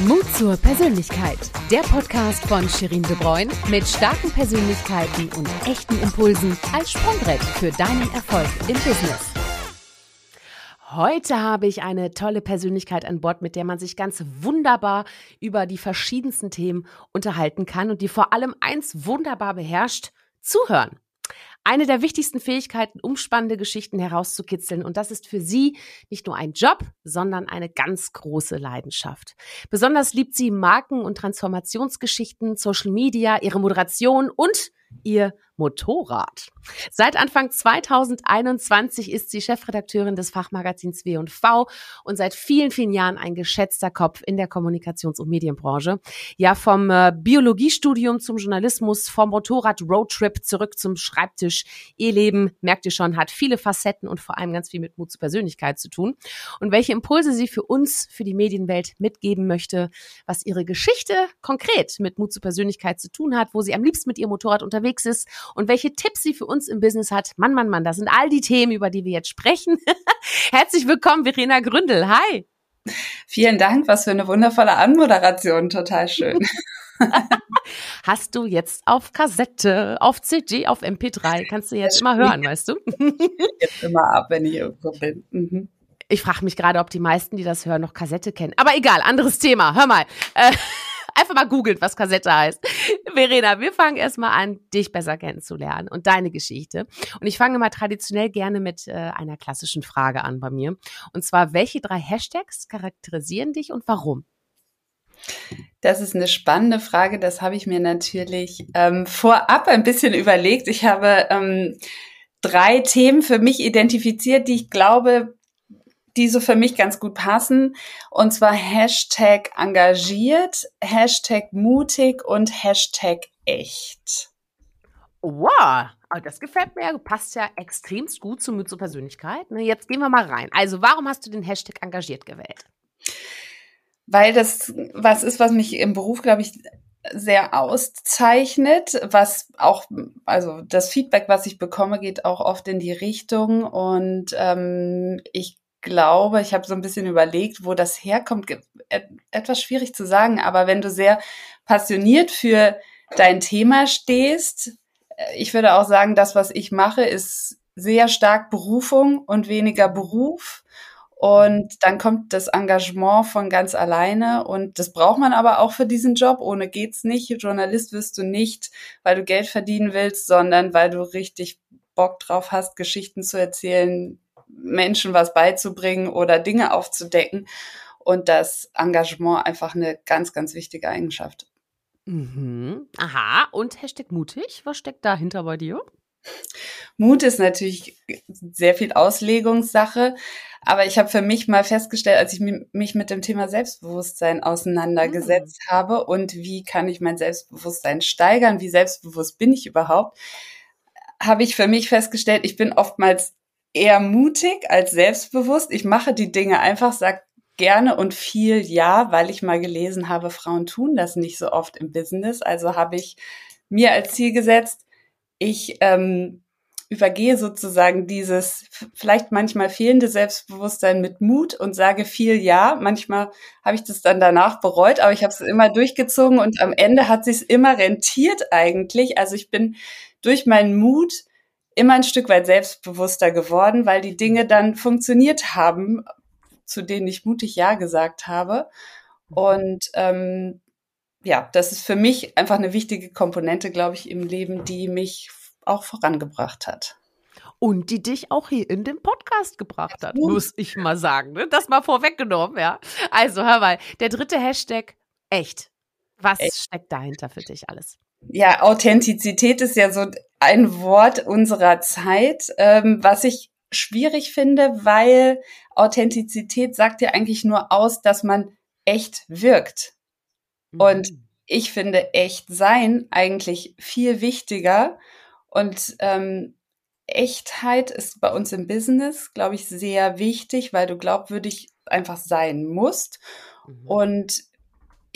Mut zur Persönlichkeit. Der Podcast von Shirin De Bruyne mit starken Persönlichkeiten und echten Impulsen als Sprungbrett für deinen Erfolg im Business. Heute habe ich eine tolle Persönlichkeit an Bord, mit der man sich ganz wunderbar über die verschiedensten Themen unterhalten kann und die vor allem eins wunderbar beherrscht, zuhören eine der wichtigsten Fähigkeiten, um spannende Geschichten herauszukitzeln. Und das ist für sie nicht nur ein Job, sondern eine ganz große Leidenschaft. Besonders liebt sie Marken- und Transformationsgeschichten, Social Media, ihre Moderation und ihr Motorrad. Seit Anfang 2021 ist sie Chefredakteurin des Fachmagazins W&V und seit vielen, vielen Jahren ein geschätzter Kopf in der Kommunikations- und Medienbranche. Ja, vom äh, Biologiestudium zum Journalismus, vom Motorrad-Roadtrip zurück zum Schreibtisch. Ihr Leben, merkt ihr schon, hat viele Facetten und vor allem ganz viel mit Mut zur Persönlichkeit zu tun. Und welche Impulse sie für uns, für die Medienwelt mitgeben möchte, was ihre Geschichte konkret mit Mut zur Persönlichkeit zu tun hat, wo sie am liebsten mit ihrem Motorrad unterwegs ist und welche Tipps sie für uns im Business hat. Mann, Mann, Mann, das sind all die Themen, über die wir jetzt sprechen. Herzlich willkommen, Verena Gründel. Hi. Vielen Dank, was für eine wundervolle Anmoderation, total schön. Hast du jetzt auf Kassette, auf CD, auf MP3, kannst du jetzt immer hören, weißt du? jetzt immer ab, wenn ich irgendwo bin. Mhm. Ich frage mich gerade, ob die meisten, die das hören, noch Kassette kennen. Aber egal, anderes Thema. Hör mal. Äh, Einfach mal googeln, was Kassette heißt. Verena, wir fangen erstmal an, dich besser kennenzulernen und deine Geschichte. Und ich fange mal traditionell gerne mit äh, einer klassischen Frage an bei mir. Und zwar, welche drei Hashtags charakterisieren dich und warum? Das ist eine spannende Frage. Das habe ich mir natürlich ähm, vorab ein bisschen überlegt. Ich habe ähm, drei Themen für mich identifiziert, die ich glaube, die so für mich ganz gut passen. Und zwar Hashtag engagiert, Hashtag mutig und Hashtag echt. Wow, das gefällt mir. Passt ja extremst gut zu Mut zur Persönlichkeit. Ne, jetzt gehen wir mal rein. Also, warum hast du den Hashtag engagiert gewählt? Weil das was ist, was mich im Beruf, glaube ich, sehr auszeichnet, was auch, also das Feedback, was ich bekomme, geht auch oft in die Richtung und ähm, ich glaube, ich habe so ein bisschen überlegt, wo das herkommt. Etwas schwierig zu sagen, aber wenn du sehr passioniert für dein Thema stehst, äh, ich würde auch sagen, das, was ich mache, ist sehr stark Berufung und weniger Beruf. Und dann kommt das Engagement von ganz alleine. Und das braucht man aber auch für diesen Job. Ohne geht's nicht. Journalist wirst du nicht, weil du Geld verdienen willst, sondern weil du richtig Bock drauf hast, Geschichten zu erzählen, Menschen was beizubringen oder Dinge aufzudecken. Und das Engagement einfach eine ganz, ganz wichtige Eigenschaft. Mhm. Aha. Und Hashtag mutig. Was steckt dahinter bei dir? Mut ist natürlich sehr viel Auslegungssache, aber ich habe für mich mal festgestellt, als ich mich mit dem Thema Selbstbewusstsein auseinandergesetzt mhm. habe und wie kann ich mein Selbstbewusstsein steigern, wie selbstbewusst bin ich überhaupt, habe ich für mich festgestellt, ich bin oftmals eher mutig als selbstbewusst. Ich mache die Dinge einfach, sag gerne und viel ja, weil ich mal gelesen habe, Frauen tun das nicht so oft im Business. Also habe ich mir als Ziel gesetzt, ich ähm, übergehe sozusagen dieses vielleicht manchmal fehlende Selbstbewusstsein mit Mut und sage viel ja. Manchmal habe ich das dann danach bereut, aber ich habe es immer durchgezogen und am Ende hat sich immer rentiert eigentlich. Also ich bin durch meinen Mut immer ein Stück weit selbstbewusster geworden, weil die Dinge dann funktioniert haben, zu denen ich mutig Ja gesagt habe. Und ähm, ja, das ist für mich einfach eine wichtige Komponente, glaube ich, im Leben, die mich auch vorangebracht hat. Und die dich auch hier in den Podcast gebracht hat, muss ich mal sagen. Ne? Das mal vorweggenommen, ja. Also hör mal, der dritte Hashtag, echt. Was echt. steckt dahinter für dich alles? Ja, Authentizität ist ja so ein Wort unserer Zeit, ähm, was ich schwierig finde, weil Authentizität sagt ja eigentlich nur aus, dass man echt wirkt. Mhm. Und ich finde echt sein eigentlich viel wichtiger. Und ähm, Echtheit ist bei uns im Business, glaube ich, sehr wichtig, weil du glaubwürdig einfach sein musst. Mhm. Und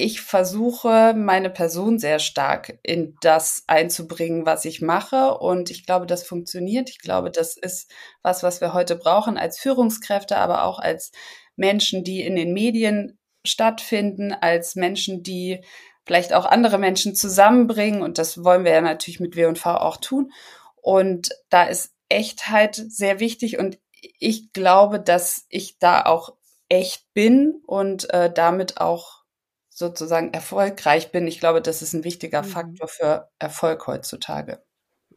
ich versuche, meine Person sehr stark in das einzubringen, was ich mache. Und ich glaube, das funktioniert. Ich glaube, das ist was, was wir heute brauchen als Führungskräfte, aber auch als Menschen, die in den Medien stattfinden, als Menschen, die vielleicht auch andere Menschen zusammenbringen. Und das wollen wir ja natürlich mit W&V auch tun. Und da ist Echtheit sehr wichtig. Und ich glaube, dass ich da auch echt bin und äh, damit auch sozusagen erfolgreich bin. Ich glaube, das ist ein wichtiger mhm. Faktor für Erfolg heutzutage.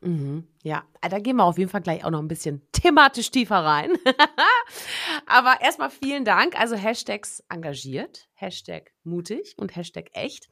Mhm, ja, da gehen wir auf jeden Fall gleich auch noch ein bisschen thematisch tiefer rein. Aber erstmal vielen Dank. Also Hashtags engagiert, Hashtag mutig und Hashtag echt.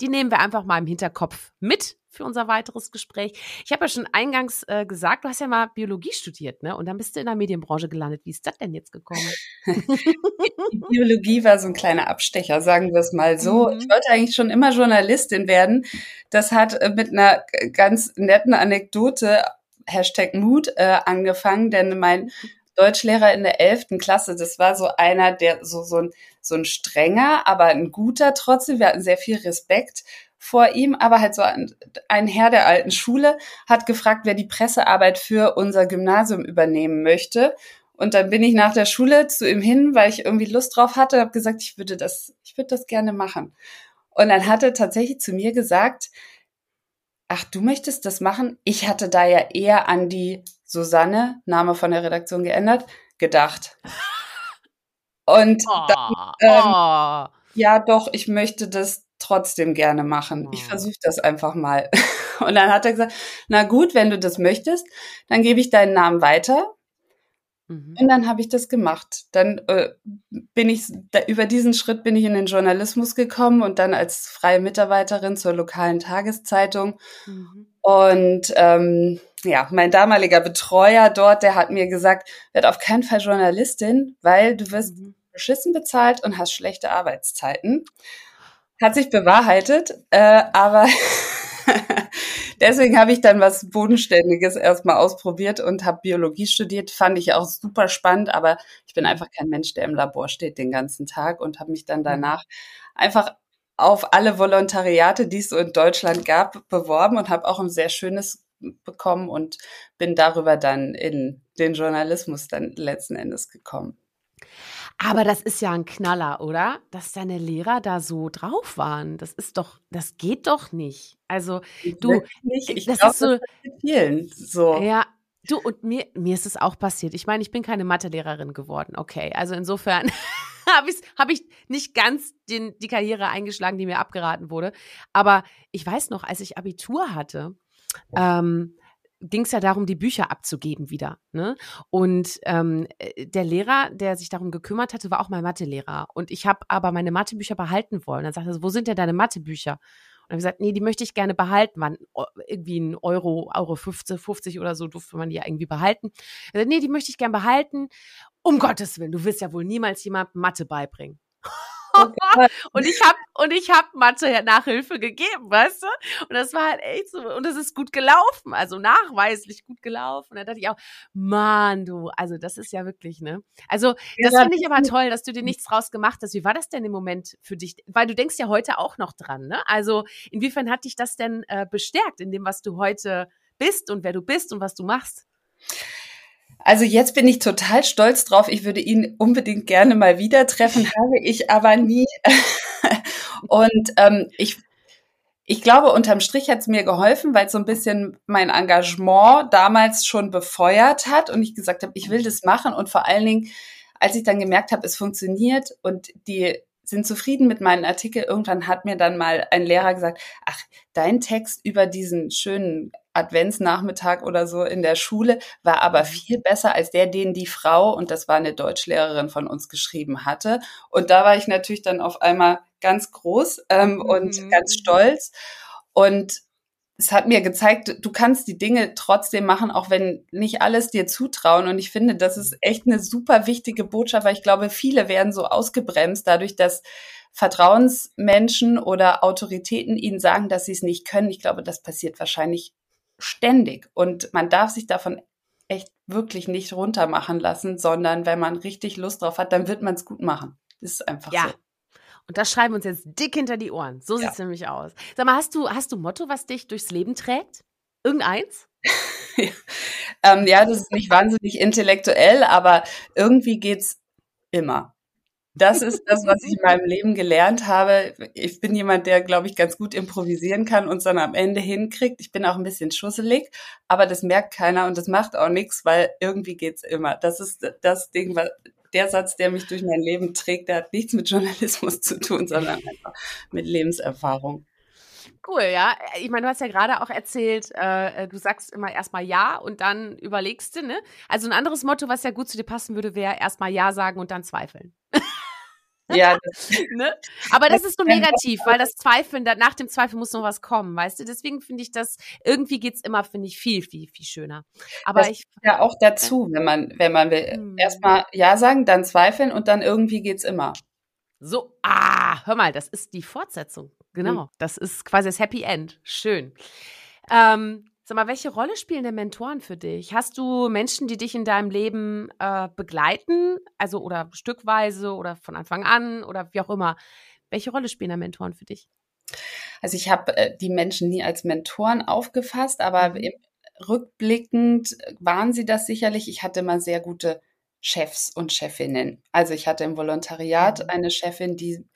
Die nehmen wir einfach mal im Hinterkopf mit für unser weiteres Gespräch. Ich habe ja schon eingangs äh, gesagt, du hast ja mal Biologie studiert, ne? Und dann bist du in der Medienbranche gelandet. Wie ist das denn jetzt gekommen? Biologie war so ein kleiner Abstecher, sagen wir es mal so. Mhm. Ich wollte eigentlich schon immer Journalistin werden. Das hat äh, mit einer ganz netten Anekdote Hashtag Mut äh, angefangen, denn mein Deutschlehrer in der elften Klasse, das war so einer, der so, so ein, so ein strenger, aber ein guter trotzdem. Wir hatten sehr viel Respekt vor ihm, aber halt so ein, ein Herr der alten Schule hat gefragt, wer die Pressearbeit für unser Gymnasium übernehmen möchte. Und dann bin ich nach der Schule zu ihm hin, weil ich irgendwie Lust drauf hatte, habe gesagt, ich würde das, ich würde das gerne machen. Und dann hat er tatsächlich zu mir gesagt, ach, du möchtest das machen? Ich hatte da ja eher an die Susanne, Name von der Redaktion geändert, gedacht. Und oh, dann, ähm, oh. ja, doch, ich möchte das trotzdem gerne machen. Ich versuche das einfach mal. Und dann hat er gesagt, na gut, wenn du das möchtest, dann gebe ich deinen Namen weiter. Mhm. Und dann habe ich das gemacht. Dann äh, bin ich, da, über diesen Schritt bin ich in den Journalismus gekommen und dann als freie Mitarbeiterin zur lokalen Tageszeitung. Mhm. Und ähm, ja, mein damaliger Betreuer dort, der hat mir gesagt, werd auf keinen Fall Journalistin, weil du wirst mhm. beschissen bezahlt und hast schlechte Arbeitszeiten. Hat sich bewahrheitet, äh, aber deswegen habe ich dann was Bodenständiges erstmal ausprobiert und habe Biologie studiert. Fand ich auch super spannend, aber ich bin einfach kein Mensch, der im Labor steht den ganzen Tag und habe mich dann mhm. danach einfach auf alle Volontariate, die es so in Deutschland gab, beworben und habe auch ein sehr schönes bekommen und bin darüber dann in den Journalismus dann letzten Endes gekommen. Aber das ist ja ein Knaller, oder? Dass deine Lehrer da so drauf waren. Das ist doch, das geht doch nicht. Also du, nicht. ich das glaub, ist so, das vielen so. Ja, du und mir, mir ist es auch passiert. Ich meine, ich bin keine Mathelehrerin geworden. Okay, also insofern habe ich, hab ich nicht ganz den, die Karriere eingeschlagen, die mir abgeraten wurde. Aber ich weiß noch, als ich Abitur hatte, ähm, ging es ja darum, die Bücher abzugeben wieder. Ne? Und ähm, äh, der Lehrer, der sich darum gekümmert hatte, war auch mein Mathelehrer. Und ich habe aber meine Mathebücher behalten wollen. Dann sagte er, wo sind denn deine Mathebücher? Und habe gesagt, nee, die möchte ich gerne behalten. Waren irgendwie ein Euro, Euro 50, 50 oder so durfte man die ja irgendwie behalten. Er sagt, nee, die möchte ich gerne behalten. Um Gottes Willen, du wirst ja wohl niemals jemand Mathe beibringen. Und ich habe und ich habe Mathe Nachhilfe gegeben, weißt du? Und das war halt echt so und es ist gut gelaufen, also nachweislich gut gelaufen. Und da dachte ich auch, Mann, du, also das ist ja wirklich, ne? Also, das ja, finde ich aber toll, dass du dir nichts draus gemacht hast. Wie war das denn im Moment für dich? Weil du denkst ja heute auch noch dran, ne? Also, inwiefern hat dich das denn äh, bestärkt in dem, was du heute bist und wer du bist und was du machst? Also jetzt bin ich total stolz drauf. Ich würde ihn unbedingt gerne mal wieder treffen, habe ich aber nie. Und ähm, ich, ich glaube, unterm Strich hat es mir geholfen, weil es so ein bisschen mein Engagement damals schon befeuert hat und ich gesagt habe, ich will das machen. Und vor allen Dingen, als ich dann gemerkt habe, es funktioniert und die sind zufrieden mit meinen Artikel. Irgendwann hat mir dann mal ein Lehrer gesagt, ach, dein Text über diesen schönen Adventsnachmittag oder so in der Schule war aber mhm. viel besser als der, den die Frau, und das war eine Deutschlehrerin von uns geschrieben hatte. Und da war ich natürlich dann auf einmal ganz groß ähm, mhm. und ganz stolz. Und es hat mir gezeigt, du kannst die Dinge trotzdem machen, auch wenn nicht alles dir zutrauen. Und ich finde, das ist echt eine super wichtige Botschaft, weil ich glaube, viele werden so ausgebremst dadurch, dass Vertrauensmenschen oder Autoritäten ihnen sagen, dass sie es nicht können. Ich glaube, das passiert wahrscheinlich ständig. Und man darf sich davon echt wirklich nicht runtermachen lassen, sondern wenn man richtig Lust drauf hat, dann wird man es gut machen. Das ist einfach ja. so. Und das schreiben wir uns jetzt dick hinter die Ohren. So sieht es ja. nämlich aus. Sag mal, hast du, hast du Motto, was dich durchs Leben trägt? Irgendeins? ähm, ja, das ist nicht wahnsinnig intellektuell, aber irgendwie geht's immer. Das ist das, was ich in meinem Leben gelernt habe. Ich bin jemand, der, glaube ich, ganz gut improvisieren kann und es dann am Ende hinkriegt. Ich bin auch ein bisschen schusselig, aber das merkt keiner und das macht auch nichts, weil irgendwie geht's immer. Das ist das Ding, der Satz, der mich durch mein Leben trägt, der hat nichts mit Journalismus zu tun, sondern einfach mit Lebenserfahrung. Cool, ja. Ich meine, du hast ja gerade auch erzählt, äh, du sagst immer erstmal Ja und dann überlegst du, ne? Also ein anderes Motto, was ja gut zu dir passen würde, wäre erstmal Ja sagen und dann zweifeln. Ja. ne? Aber das ist so negativ, weil das Zweifeln, nach dem Zweifel muss noch was kommen, weißt du? Deswegen finde ich das, irgendwie geht's immer, finde ich, viel, viel, viel schöner. Aber das ich. Ja, auch dazu, wenn man, wenn man will. Hm. Erstmal Ja sagen, dann zweifeln und dann irgendwie geht's immer. So, ah, hör mal, das ist die Fortsetzung. Genau. Hm. Das ist quasi das Happy End. Schön. Ähm, Sag mal, welche Rolle spielen denn Mentoren für dich? Hast du Menschen, die dich in deinem Leben äh, begleiten, also oder stückweise oder von Anfang an oder wie auch immer? Welche Rolle spielen da Mentoren für dich? Also ich habe äh, die Menschen nie als Mentoren aufgefasst, aber mhm. rückblickend waren sie das sicherlich. Ich hatte mal sehr gute Chefs und Chefinnen. Also ich hatte im Volontariat mhm. eine Chefin, die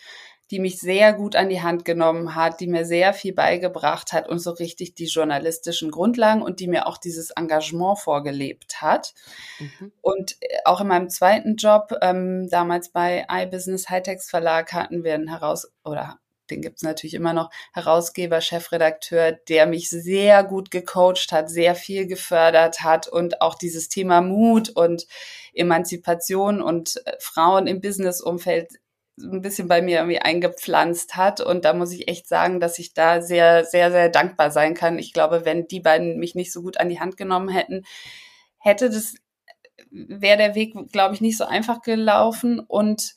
die mich sehr gut an die Hand genommen hat, die mir sehr viel beigebracht hat und so richtig die journalistischen Grundlagen und die mir auch dieses Engagement vorgelebt hat. Mhm. Und äh, auch in meinem zweiten Job, ähm, damals bei iBusiness Hightex Verlag, hatten wir einen Heraus oder den gibt's natürlich immer noch, Herausgeber, Chefredakteur, der mich sehr gut gecoacht hat, sehr viel gefördert hat und auch dieses Thema Mut und Emanzipation und äh, Frauen im Businessumfeld ein bisschen bei mir irgendwie eingepflanzt hat. Und da muss ich echt sagen, dass ich da sehr, sehr, sehr dankbar sein kann. Ich glaube, wenn die beiden mich nicht so gut an die Hand genommen hätten, hätte das, wäre der Weg, glaube ich, nicht so einfach gelaufen. Und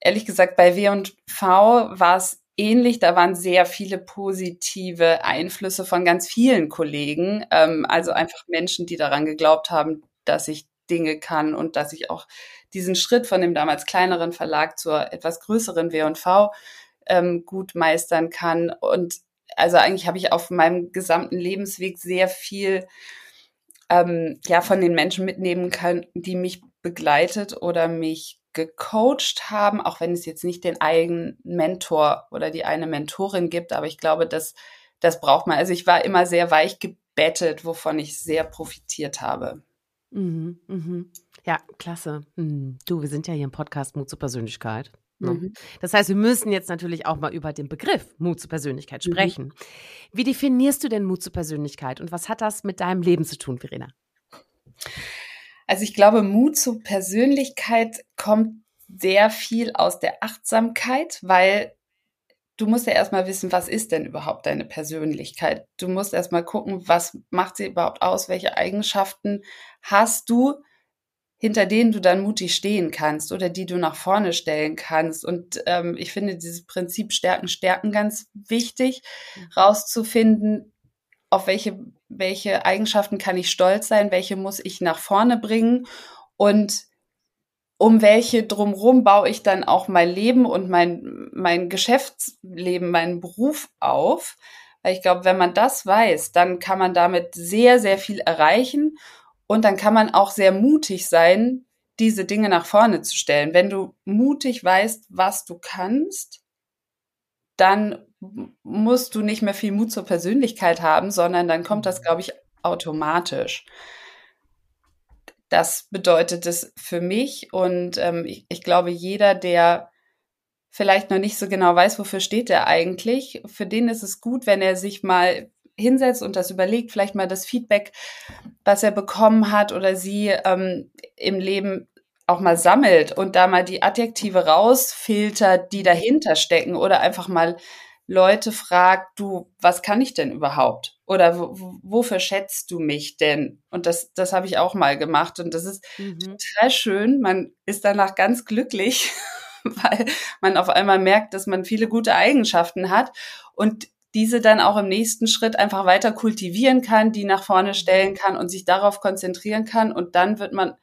ehrlich gesagt, bei W und V war es ähnlich. Da waren sehr viele positive Einflüsse von ganz vielen Kollegen. Ähm, also einfach Menschen, die daran geglaubt haben, dass ich Dinge kann und dass ich auch diesen Schritt von dem damals kleineren Verlag zur etwas größeren W&V ähm, gut meistern kann. Und also eigentlich habe ich auf meinem gesamten Lebensweg sehr viel ähm, ja von den Menschen mitnehmen können, die mich begleitet oder mich gecoacht haben, auch wenn es jetzt nicht den eigenen Mentor oder die eine Mentorin gibt, aber ich glaube, dass das braucht man. Also ich war immer sehr weich gebettet, wovon ich sehr profitiert habe. Mhm, mhm. Ja, klasse. Mhm. Du, wir sind ja hier im Podcast Mut zur Persönlichkeit. Ne? Mhm. Das heißt, wir müssen jetzt natürlich auch mal über den Begriff Mut zur Persönlichkeit mhm. sprechen. Mhm. Wie definierst du denn Mut zur Persönlichkeit und was hat das mit deinem Leben zu tun, Verena? Also ich glaube, Mut zur Persönlichkeit kommt sehr viel aus der Achtsamkeit, weil du musst ja erstmal wissen, was ist denn überhaupt deine Persönlichkeit? Du musst erstmal gucken, was macht sie überhaupt aus? Welche Eigenschaften hast du, hinter denen du dann mutig stehen kannst oder die du nach vorne stellen kannst? Und ähm, ich finde dieses Prinzip Stärken, Stärken ganz wichtig, mhm. rauszufinden, auf welche, welche Eigenschaften kann ich stolz sein, welche muss ich nach vorne bringen und um welche drumherum baue ich dann auch mein Leben und mein, mein Geschäftsleben, meinen Beruf auf. Weil ich glaube, wenn man das weiß, dann kann man damit sehr, sehr viel erreichen und dann kann man auch sehr mutig sein, diese Dinge nach vorne zu stellen. Wenn du mutig weißt, was du kannst, dann musst du nicht mehr viel Mut zur Persönlichkeit haben, sondern dann kommt das, glaube ich, automatisch das bedeutet es für mich. Und ähm, ich, ich glaube, jeder, der vielleicht noch nicht so genau weiß, wofür steht er eigentlich, für den ist es gut, wenn er sich mal hinsetzt und das überlegt, vielleicht mal das Feedback, was er bekommen hat oder sie ähm, im Leben auch mal sammelt und da mal die Adjektive rausfiltert, die dahinter stecken oder einfach mal Leute fragt, du, was kann ich denn überhaupt? Oder wofür schätzt du mich denn? Und das, das habe ich auch mal gemacht. Und das ist mhm. total schön. Man ist danach ganz glücklich, weil man auf einmal merkt, dass man viele gute Eigenschaften hat und diese dann auch im nächsten Schritt einfach weiter kultivieren kann, die nach vorne stellen kann und sich darauf konzentrieren kann. Und dann wird man,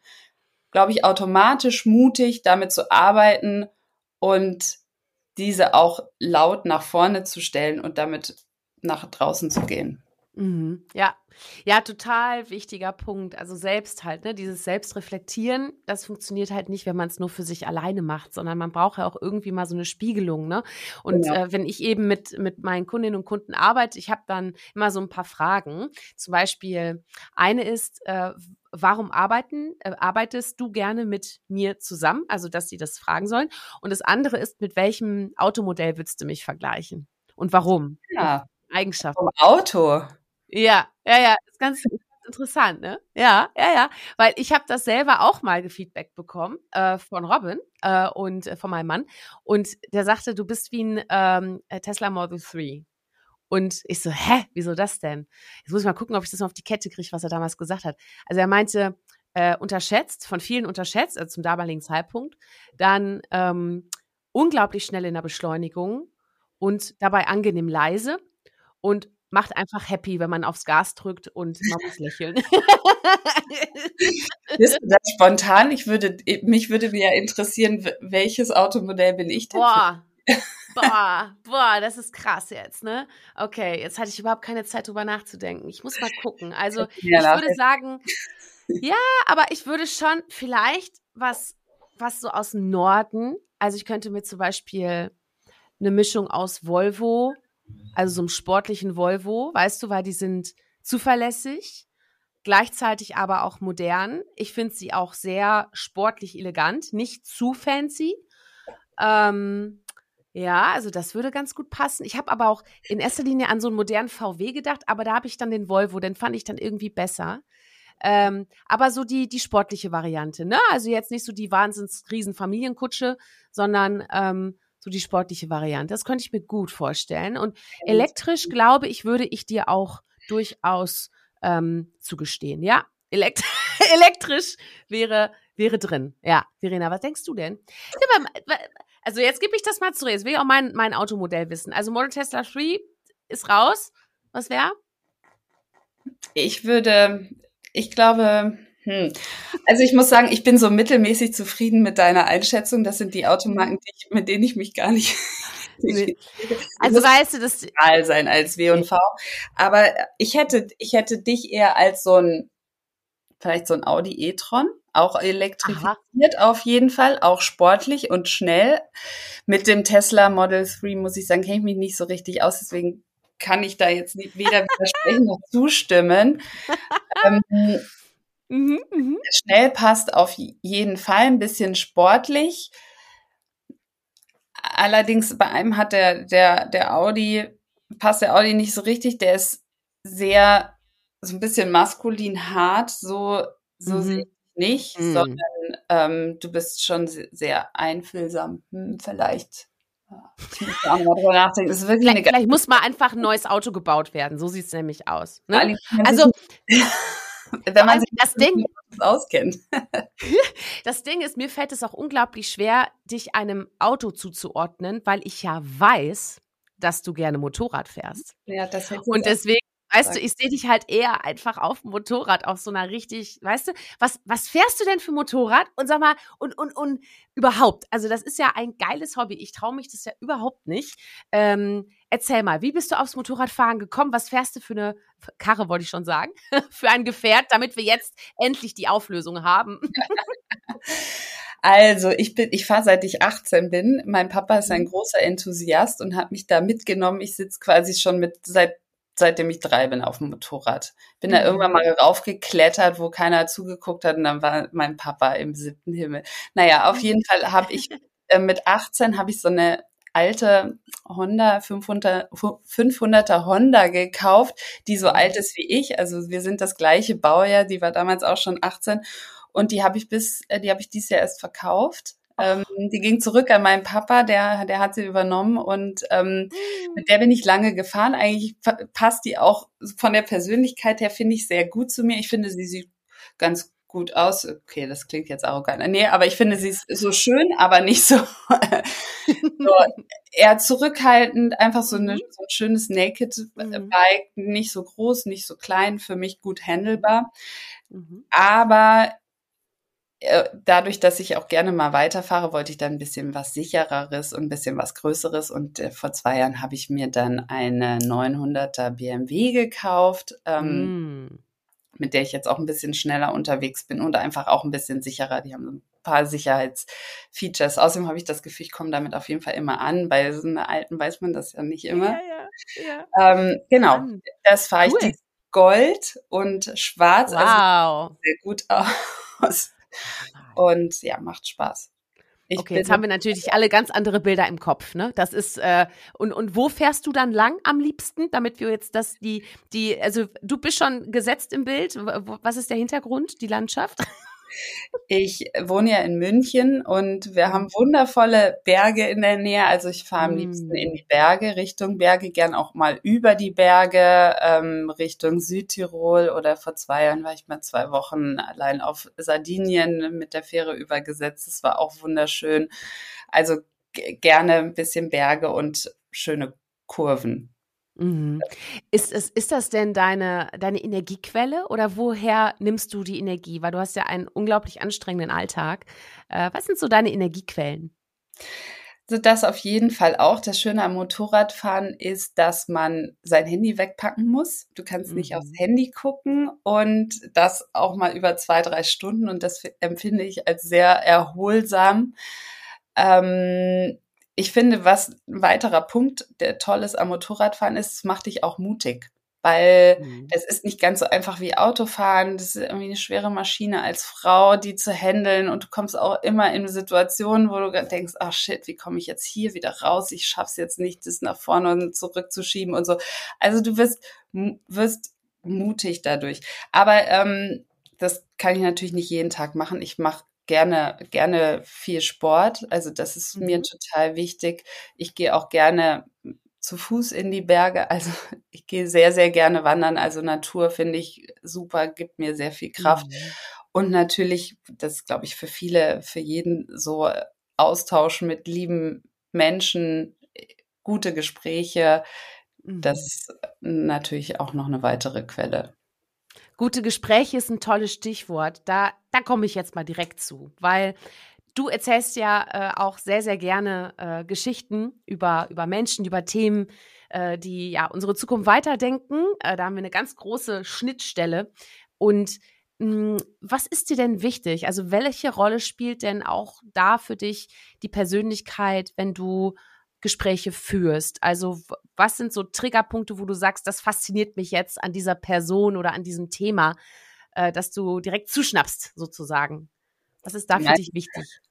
glaube ich, automatisch mutig, damit zu arbeiten und diese auch laut nach vorne zu stellen und damit nach draußen zu gehen. Mhm. Ja, ja, total wichtiger Punkt. Also selbst halt, ne, dieses Selbstreflektieren, das funktioniert halt nicht, wenn man es nur für sich alleine macht, sondern man braucht ja auch irgendwie mal so eine Spiegelung, ne? Und ja. äh, wenn ich eben mit mit meinen Kundinnen und Kunden arbeite, ich habe dann immer so ein paar Fragen. Zum Beispiel eine ist, äh, warum arbeiten, äh, arbeitest du gerne mit mir zusammen? Also, dass sie das fragen sollen. Und das andere ist, mit welchem Automodell würdest du mich vergleichen? Und warum? Ja. Eigenschaften. Vom Auto. Ja, ja, ja, ist ganz interessant, ne? Ja, ja, ja, weil ich habe das selber auch mal gefeedback bekommen äh, von Robin äh, und äh, von meinem Mann und der sagte, du bist wie ein ähm, Tesla Model 3. Und ich so, hä, wieso das denn? Jetzt muss ich mal gucken, ob ich das noch auf die Kette kriege, was er damals gesagt hat. Also er meinte, äh, unterschätzt, von vielen unterschätzt, also zum damaligen Zeitpunkt, dann ähm, unglaublich schnell in der Beschleunigung und dabei angenehm leise und macht einfach happy, wenn man aufs Gas drückt und man muss lächeln. Bist du das spontan? Ich würde, mich würde mir interessieren, welches Automodell bin ich denn? Boah. Boah, boah, das ist krass jetzt, ne? Okay, jetzt hatte ich überhaupt keine Zeit drüber nachzudenken. Ich muss mal gucken. Also, ich würde sagen, ja, aber ich würde schon vielleicht was, was so aus dem Norden, also ich könnte mir zum Beispiel eine Mischung aus Volvo, also so einem sportlichen Volvo, weißt du, weil die sind zuverlässig, gleichzeitig aber auch modern. Ich finde sie auch sehr sportlich elegant, nicht zu fancy. Ähm, ja, also das würde ganz gut passen. Ich habe aber auch in erster Linie an so einen modernen VW gedacht, aber da habe ich dann den Volvo, den fand ich dann irgendwie besser. Ähm, aber so die, die sportliche Variante, ne? Also jetzt nicht so die wahnsinns riesen Familienkutsche, sondern ähm, so die sportliche Variante. Das könnte ich mir gut vorstellen. Und elektrisch, glaube ich, würde ich dir auch durchaus ähm, zugestehen. Ja, Elekt elektrisch wäre, wäre drin. Ja, Verena, was denkst du denn? Also jetzt gebe ich das mal zurück. Jetzt will ich auch mein, mein Automodell wissen. Also Model Tesla 3 ist raus. Was wäre? Ich würde, ich glaube, hm. Also ich muss sagen, ich bin so mittelmäßig zufrieden mit deiner Einschätzung. Das sind die Automarken, die ich, mit denen ich mich gar nicht. Nee. Also weißt du, das sein als W und V. Aber ich hätte, ich hätte dich eher als so ein, vielleicht so ein Audi e-tron, auch elektrifiziert Aha. auf jeden Fall, auch sportlich und schnell. Mit dem Tesla Model 3 muss ich sagen, kenne ich mich nicht so richtig aus, deswegen kann ich da jetzt nicht weder widersprechen noch zustimmen. ähm, Mhm, mh. Schnell passt auf jeden Fall, ein bisschen sportlich. Allerdings bei einem hat der, der, der Audi, passt der Audi nicht so richtig, der ist sehr, so ein bisschen maskulin hart, so, so mhm. sehe ich nicht, mhm. sondern ähm, du bist schon sehr einfühlsam. Hm, vielleicht. Ich muss auch mal drüber nachdenken. Das ist wirklich vielleicht, vielleicht muss mal einfach ein neues Auto gebaut werden. So sieht es nämlich aus. Ne? Also wenn man sich das Ding auskennt. das Ding ist, mir fällt es auch unglaublich schwer, dich einem Auto zuzuordnen, weil ich ja weiß, dass du gerne Motorrad fährst. Ja, das Und deswegen Weißt du, ich sehe dich halt eher einfach auf dem Motorrad, auf so einer richtig, weißt du, was, was fährst du denn für Motorrad? Und sag mal, und, und, und überhaupt, also das ist ja ein geiles Hobby. Ich traue mich das ja überhaupt nicht. Ähm, erzähl mal, wie bist du aufs Motorradfahren gekommen? Was fährst du für eine Karre, wollte ich schon sagen, für ein Gefährt, damit wir jetzt endlich die Auflösung haben? Also, ich bin, ich fahre seit ich 18 bin. Mein Papa ist ein mhm. großer Enthusiast und hat mich da mitgenommen. Ich sitze quasi schon mit seit seitdem ich drei bin auf dem Motorrad. Bin mhm. da irgendwann mal raufgeklettert, wo keiner zugeguckt hat und dann war mein Papa im siebten Himmel. Naja, auf jeden Fall habe ich äh, mit 18 habe ich so eine alte Honda 500, 500er Honda gekauft, die so alt ist wie ich. Also wir sind das gleiche Baujahr, die war damals auch schon 18 und die habe ich bis, äh, die habe ich dieses Jahr erst verkauft ähm, die ging zurück an meinen Papa, der, der hat sie übernommen und ähm, mhm. mit der bin ich lange gefahren. Eigentlich passt die auch von der Persönlichkeit her, finde ich, sehr gut zu mir. Ich finde, sie sieht ganz gut aus. Okay, das klingt jetzt arrogant. Nee, aber ich finde, sie ist so schön, aber nicht so, so eher zurückhaltend. Einfach so, eine, mhm. so ein schönes Naked mhm. Bike, nicht so groß, nicht so klein, für mich gut handelbar. Mhm. Aber äh, dadurch, dass ich auch gerne mal weiterfahre, wollte ich dann ein bisschen was sichereres und ein bisschen was Größeres. Und äh, vor zwei Jahren habe ich mir dann eine 900er BMW gekauft, ähm, mm. mit der ich jetzt auch ein bisschen schneller unterwegs bin und einfach auch ein bisschen sicherer. Die haben ein paar Sicherheitsfeatures. Außerdem habe ich das Gefühl, ich komme damit auf jeden Fall immer an. Bei so einer alten weiß man das ja nicht immer. Ja, ja, ja. Ähm, genau, das fahre ich. Cool. Gold und Schwarz. Also wow. Also sehr gut aus. Und ja, macht Spaß. Ich okay, jetzt haben wir natürlich alle ganz andere Bilder im Kopf, ne? Das ist äh, und und wo fährst du dann lang am liebsten, damit wir jetzt das die die also du bist schon gesetzt im Bild. Was ist der Hintergrund, die Landschaft? Ich wohne ja in München und wir haben wundervolle Berge in der Nähe. Also ich fahre am liebsten in die Berge, Richtung Berge, gern auch mal über die Berge, ähm, Richtung Südtirol oder vor zwei Jahren war ich mal zwei Wochen allein auf Sardinien mit der Fähre übergesetzt. Das war auch wunderschön. Also gerne ein bisschen Berge und schöne Kurven. Mhm. Ist, ist, ist das denn deine, deine Energiequelle oder woher nimmst du die Energie? Weil du hast ja einen unglaublich anstrengenden Alltag. Äh, was sind so deine Energiequellen? Also das auf jeden Fall auch. Das Schöne am Motorradfahren ist, dass man sein Handy wegpacken muss. Du kannst mhm. nicht aufs mhm. Handy gucken und das auch mal über zwei, drei Stunden und das empfinde ich als sehr erholsam. Ähm, ich finde, was ein weiterer Punkt, der toll ist am Motorradfahren ist, es macht dich auch mutig. Weil mhm. es ist nicht ganz so einfach wie Autofahren. Das ist irgendwie eine schwere Maschine als Frau, die zu handeln. Und du kommst auch immer in Situationen, wo du denkst, ach shit, wie komme ich jetzt hier wieder raus? Ich schaff's jetzt nicht, das nach vorne und zurück zu schieben und so. Also du wirst, wirst mutig dadurch. Aber ähm, das kann ich natürlich nicht jeden Tag machen. Ich mache gerne, gerne viel Sport. Also das ist mhm. mir total wichtig. Ich gehe auch gerne zu Fuß in die Berge. Also ich gehe sehr, sehr gerne wandern. Also Natur finde ich super, gibt mir sehr viel Kraft. Mhm. Und natürlich, das glaube ich für viele, für jeden so Austausch mit lieben Menschen, gute Gespräche. Mhm. Das ist natürlich auch noch eine weitere Quelle. Gute Gespräche ist ein tolles Stichwort. Da, da komme ich jetzt mal direkt zu, weil du erzählst ja äh, auch sehr, sehr gerne äh, Geschichten über, über Menschen, über Themen, äh, die ja unsere Zukunft weiterdenken. Äh, da haben wir eine ganz große Schnittstelle. Und mh, hm, was ist dir denn wichtig? Also welche Rolle spielt denn auch da für dich die Persönlichkeit, wenn du Gespräche führst? Also was sind so Triggerpunkte, wo du sagst, das fasziniert mich jetzt an dieser Person oder an diesem Thema, äh, dass du direkt zuschnappst sozusagen? Was ist da für ja. dich wichtig?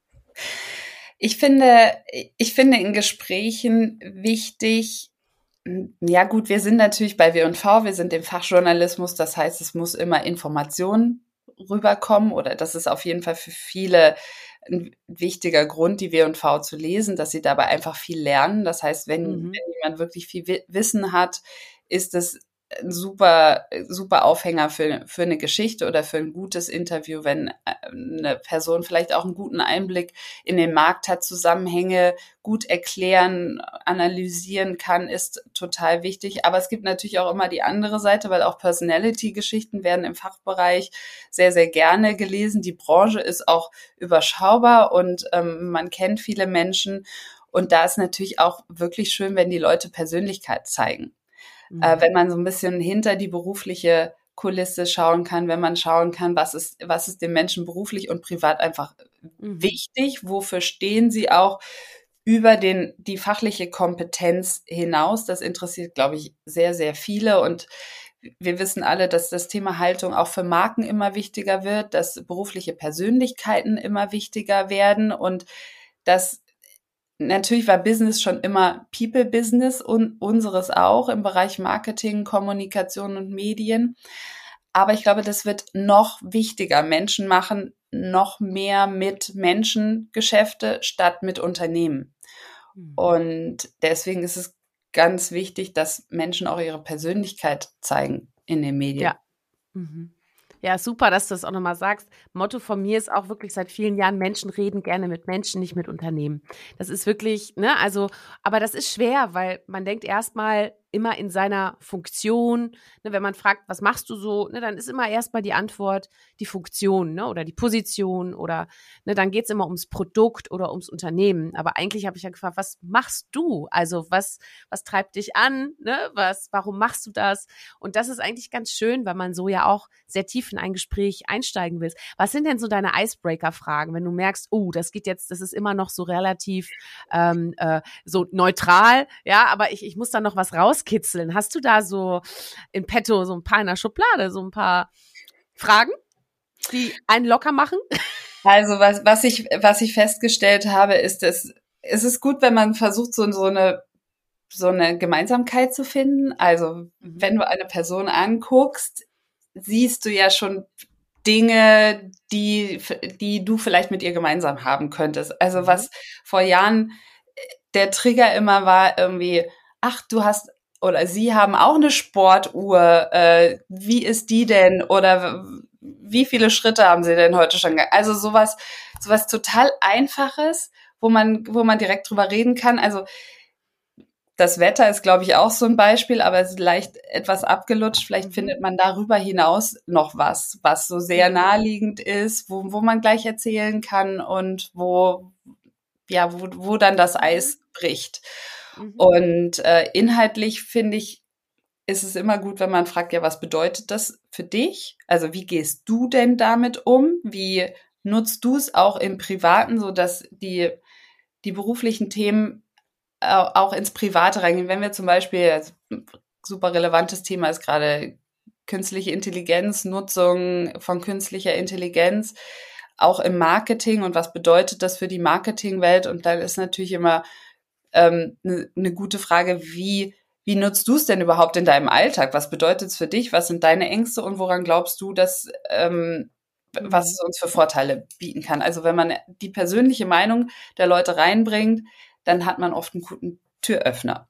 Ich finde, ich finde in Gesprächen wichtig, ja gut, wir sind natürlich bei W&V, wir sind im Fachjournalismus, das heißt, es muss immer Information rüberkommen oder das ist auf jeden Fall für viele ein wichtiger Grund, die W&V zu lesen, dass sie dabei einfach viel lernen. Das heißt, wenn, mhm. wenn jemand wirklich viel Wissen hat, ist es super, super Aufhänger für, für eine Geschichte oder für ein gutes Interview, wenn äh, eine Person vielleicht auch einen guten Einblick in den Markt hat, Zusammenhänge gut erklären, analysieren kann, ist total wichtig. Aber es gibt natürlich auch immer die andere Seite, weil auch Personality-Geschichten werden im Fachbereich sehr, sehr gerne gelesen. Die Branche ist auch überschaubar und ähm, man kennt viele Menschen. Und da ist natürlich auch wirklich schön, wenn die Leute Persönlichkeit zeigen. Mhm. Äh, wenn man so ein bisschen hinter die berufliche Kulisse schauen kann, wenn man schauen kann, was ist, was ist dem Menschen beruflich und privat einfach mhm. wichtig, wofür stehen sie auch über den, die fachliche Kompetenz hinaus. Das interessiert, glaube ich, sehr, sehr viele und wir wissen alle, dass das Thema Haltung auch für Marken immer wichtiger wird, dass berufliche Persönlichkeiten immer wichtiger werden und dass Natürlich war Business schon immer People-Business und unseres auch im Bereich Marketing, Kommunikation und Medien. Aber ich glaube, das wird noch wichtiger. Menschen machen noch mehr mit Menschen Geschäfte statt mit Unternehmen. Mhm. Und deswegen ist es ganz wichtig, dass Menschen auch ihre Persönlichkeit zeigen in den Medien. Ja. Mhm. Ja, super, dass du das auch nochmal sagst. Motto von mir ist auch wirklich seit vielen Jahren, Menschen reden gerne mit Menschen, nicht mit Unternehmen. Das ist wirklich, ne, also, aber das ist schwer, weil man denkt erstmal, immer in seiner Funktion. Ne, wenn man fragt, was machst du so, ne, dann ist immer erstmal die Antwort die Funktion ne, oder die Position oder ne, dann geht's immer ums Produkt oder ums Unternehmen. Aber eigentlich habe ich ja gefragt, was machst du? Also was, was treibt dich an? Ne? Was, warum machst du das? Und das ist eigentlich ganz schön, weil man so ja auch sehr tief in ein Gespräch einsteigen will. Was sind denn so deine Icebreaker-Fragen, wenn du merkst, oh, das geht jetzt, das ist immer noch so relativ ähm, äh, so neutral, ja, aber ich, ich muss da noch was rauskitzeln. Hast du da so in petto so ein paar in der Schublade, so ein paar Fragen, die einen locker machen? Also was, was ich, was ich festgestellt habe, ist, dass es ist gut, wenn man versucht, so, so eine so eine Gemeinsamkeit zu finden. Also wenn du eine Person anguckst, siehst du ja schon Dinge, die, die du vielleicht mit ihr gemeinsam haben könntest. Also mhm. was vor Jahren äh, der Trigger immer war, irgendwie, ach, du hast oder sie haben auch eine Sportuhr, äh, wie ist die denn? Oder wie viele Schritte haben sie denn heute schon gegangen? Also sowas, sowas total Einfaches, wo man, wo man direkt drüber reden kann. Also das Wetter ist, glaube ich, auch so ein Beispiel, aber es ist leicht etwas abgelutscht. Vielleicht mhm. findet man darüber hinaus noch was, was so sehr mhm. naheliegend ist, wo, wo man gleich erzählen kann und wo, ja, wo, wo dann das mhm. Eis bricht. Mhm. Und äh, inhaltlich finde ich, ist es immer gut, wenn man fragt, ja, was bedeutet das für dich? Also wie gehst du denn damit um? Wie nutzt du es auch im Privaten, so dass die, die beruflichen Themen auch ins Private reingehen. Wenn wir zum Beispiel, also super relevantes Thema ist gerade künstliche Intelligenz, Nutzung von künstlicher Intelligenz, auch im Marketing und was bedeutet das für die Marketingwelt? Und dann ist natürlich immer ähm, eine ne gute Frage, wie, wie nutzt du es denn überhaupt in deinem Alltag? Was bedeutet es für dich? Was sind deine Ängste und woran glaubst du, dass ähm, was mhm. es uns für Vorteile bieten kann? Also wenn man die persönliche Meinung der Leute reinbringt, dann hat man oft einen guten Türöffner.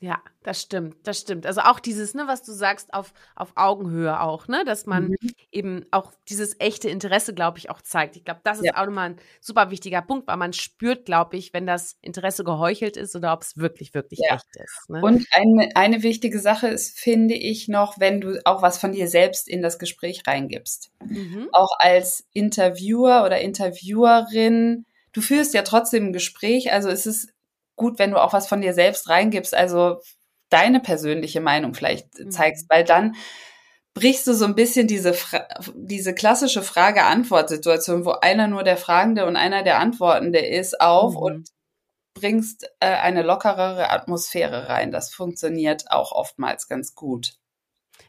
Ja, das stimmt, das stimmt. Also auch dieses, ne, was du sagst, auf, auf Augenhöhe auch, ne, dass man mhm. eben auch dieses echte Interesse, glaube ich, auch zeigt. Ich glaube, das ist ja. auch nochmal ein super wichtiger Punkt, weil man spürt, glaube ich, wenn das Interesse geheuchelt ist oder ob es wirklich, wirklich ja. echt ist. Ne? Und eine, eine wichtige Sache ist, finde ich noch, wenn du auch was von dir selbst in das Gespräch reingibst. Mhm. Auch als Interviewer oder Interviewerin du führst ja trotzdem ein Gespräch, also es ist gut, wenn du auch was von dir selbst reingibst, also deine persönliche Meinung vielleicht mhm. zeigst, weil dann brichst du so ein bisschen diese, Fra diese klassische Frage-Antwort-Situation, wo einer nur der Fragende und einer der Antwortende ist, auf mhm. und bringst äh, eine lockerere Atmosphäre rein. Das funktioniert auch oftmals ganz gut.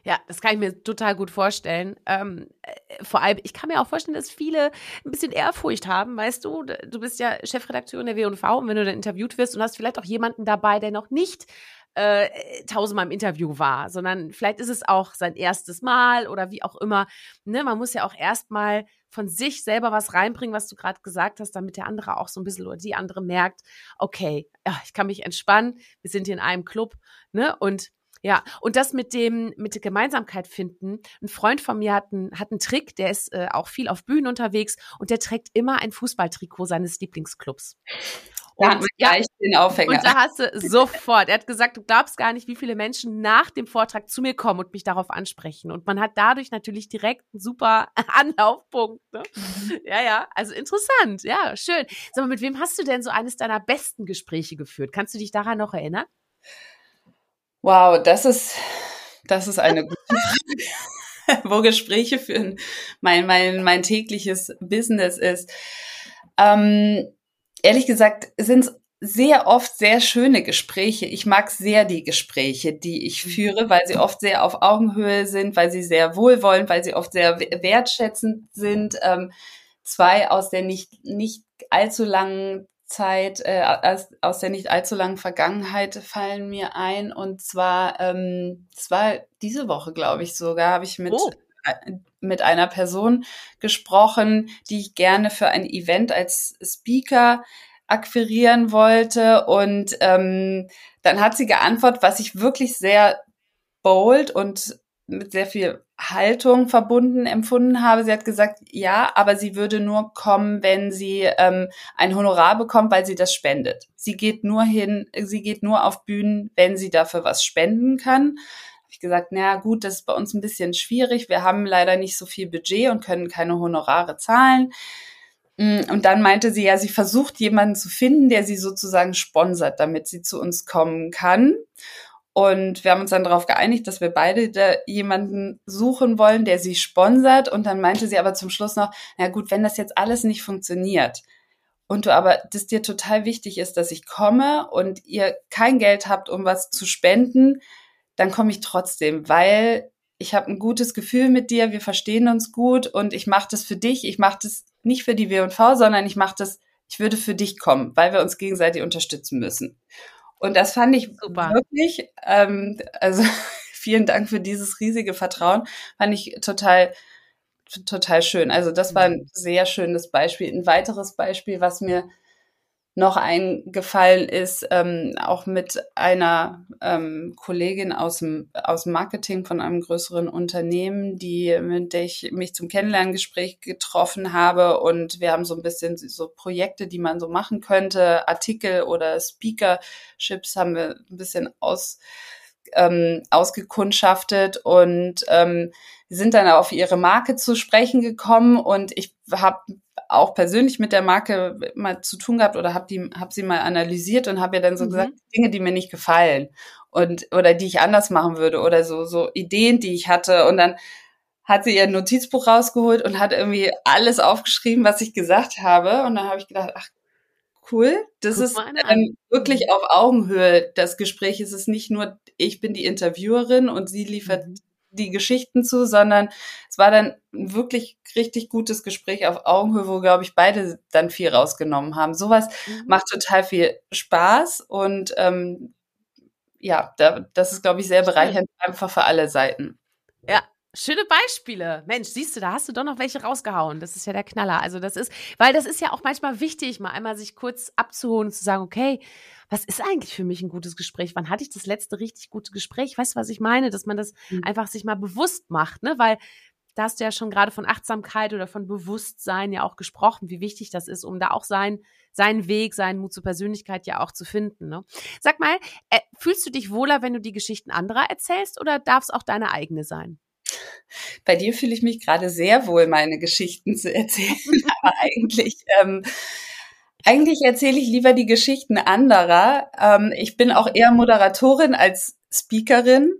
Ja, das kann ich mir total gut vorstellen. Ähm, äh, vor allem, ich kann mir auch vorstellen, dass viele ein bisschen Ehrfurcht haben, weißt du. Du bist ja Chefredakteur der W&V und wenn du dann interviewt wirst und hast vielleicht auch jemanden dabei, der noch nicht äh, tausendmal im Interview war, sondern vielleicht ist es auch sein erstes Mal oder wie auch immer. Ne, man muss ja auch erstmal von sich selber was reinbringen, was du gerade gesagt hast, damit der andere auch so ein bisschen oder die andere merkt, okay, ja, ich kann mich entspannen, wir sind hier in einem Club, ne? Und ja, und das mit dem, mit der Gemeinsamkeit finden. Ein Freund von mir hat einen, hat einen Trick, der ist äh, auch viel auf Bühnen unterwegs und der trägt immer ein Fußballtrikot seines Lieblingsclubs. Und, ja, den Aufhänger. und da hast du sofort, er hat gesagt, du glaubst gar nicht, wie viele Menschen nach dem Vortrag zu mir kommen und mich darauf ansprechen. Und man hat dadurch natürlich direkt einen super Anlaufpunkt. Ne? Mhm. Ja, ja, also interessant, ja, schön. Sag mal, mit wem hast du denn so eines deiner besten Gespräche geführt? Kannst du dich daran noch erinnern? Wow, das ist, das ist eine gute Frage. Wo Gespräche führen mein, mein, mein tägliches Business ist. Ähm, ehrlich gesagt sind es sehr oft sehr schöne Gespräche. Ich mag sehr die Gespräche, die ich mhm. führe, weil sie oft sehr auf Augenhöhe sind, weil sie sehr wohlwollend, weil sie oft sehr wertschätzend sind. Ähm, zwei aus der nicht, nicht allzu langen Zeit, äh, aus, aus der nicht allzu langen Vergangenheit fallen mir ein. Und zwar, ähm, das war diese Woche, glaube ich, sogar, habe ich mit, oh. äh, mit einer Person gesprochen, die ich gerne für ein Event als Speaker akquirieren wollte. Und ähm, dann hat sie geantwortet, was ich wirklich sehr bold und mit sehr viel Haltung verbunden empfunden habe. Sie hat gesagt, ja, aber sie würde nur kommen, wenn sie ähm, ein Honorar bekommt, weil sie das spendet. Sie geht nur hin, sie geht nur auf Bühnen, wenn sie dafür was spenden kann. Hab ich gesagt, na gut, das ist bei uns ein bisschen schwierig. Wir haben leider nicht so viel Budget und können keine Honorare zahlen. Mm, und dann meinte sie, ja, sie versucht jemanden zu finden, der sie sozusagen sponsert, damit sie zu uns kommen kann. Und wir haben uns dann darauf geeinigt, dass wir beide da jemanden suchen wollen, der sie sponsert. Und dann meinte sie aber zum Schluss noch, na gut, wenn das jetzt alles nicht funktioniert und du aber, dass dir total wichtig ist, dass ich komme und ihr kein Geld habt, um was zu spenden, dann komme ich trotzdem, weil ich habe ein gutes Gefühl mit dir, wir verstehen uns gut und ich mache das für dich. Ich mache das nicht für die W&V, sondern ich mache das, ich würde für dich kommen, weil wir uns gegenseitig unterstützen müssen. Und das fand ich Super. wirklich, ähm, also vielen Dank für dieses riesige Vertrauen, fand ich total, total schön. Also das war ein mhm. sehr schönes Beispiel. Ein weiteres Beispiel, was mir noch eingefallen ist, ähm, auch mit einer ähm, Kollegin aus dem, aus dem Marketing von einem größeren Unternehmen, die, mit der ich mich zum Kennenlerngespräch getroffen habe. Und wir haben so ein bisschen so Projekte, die man so machen könnte, Artikel oder Speakerships haben wir ein bisschen aus, ähm, ausgekundschaftet. Und ähm, sind dann auf ihre Marke zu sprechen gekommen. Und ich habe auch persönlich mit der Marke mal zu tun gehabt oder habe die hab sie mal analysiert und habe ja dann so mhm. gesagt Dinge, die mir nicht gefallen und oder die ich anders machen würde oder so so Ideen, die ich hatte und dann hat sie ihr Notizbuch rausgeholt und hat irgendwie alles aufgeschrieben, was ich gesagt habe und dann habe ich gedacht, ach cool, das Guck ist ähm, wirklich mhm. auf Augenhöhe das Gespräch. Es ist nicht nur ich bin die Interviewerin und sie liefert mhm die Geschichten zu, sondern es war dann wirklich richtig gutes Gespräch auf Augenhöhe, wo, glaube ich, beide dann viel rausgenommen haben. Sowas mhm. macht total viel Spaß und ähm, ja, da, das ist, glaube ich, sehr bereichernd einfach für alle Seiten. Ja, Schöne Beispiele. Mensch, siehst du, da hast du doch noch welche rausgehauen. Das ist ja der Knaller. Also das ist, weil das ist ja auch manchmal wichtig, mal einmal sich kurz abzuholen und zu sagen, okay, was ist eigentlich für mich ein gutes Gespräch? Wann hatte ich das letzte richtig gute Gespräch? Weißt du, was ich meine? Dass man das mhm. einfach sich mal bewusst macht, ne? Weil da hast du ja schon gerade von Achtsamkeit oder von Bewusstsein ja auch gesprochen, wie wichtig das ist, um da auch sein, seinen Weg, seinen Mut zur Persönlichkeit ja auch zu finden. Ne? Sag mal, äh, fühlst du dich wohler, wenn du die Geschichten anderer erzählst oder darf es auch deine eigene sein? Bei dir fühle ich mich gerade sehr wohl, meine Geschichten zu erzählen. Aber eigentlich, ähm, eigentlich erzähle ich lieber die Geschichten anderer. Ähm, ich bin auch eher Moderatorin als Speakerin.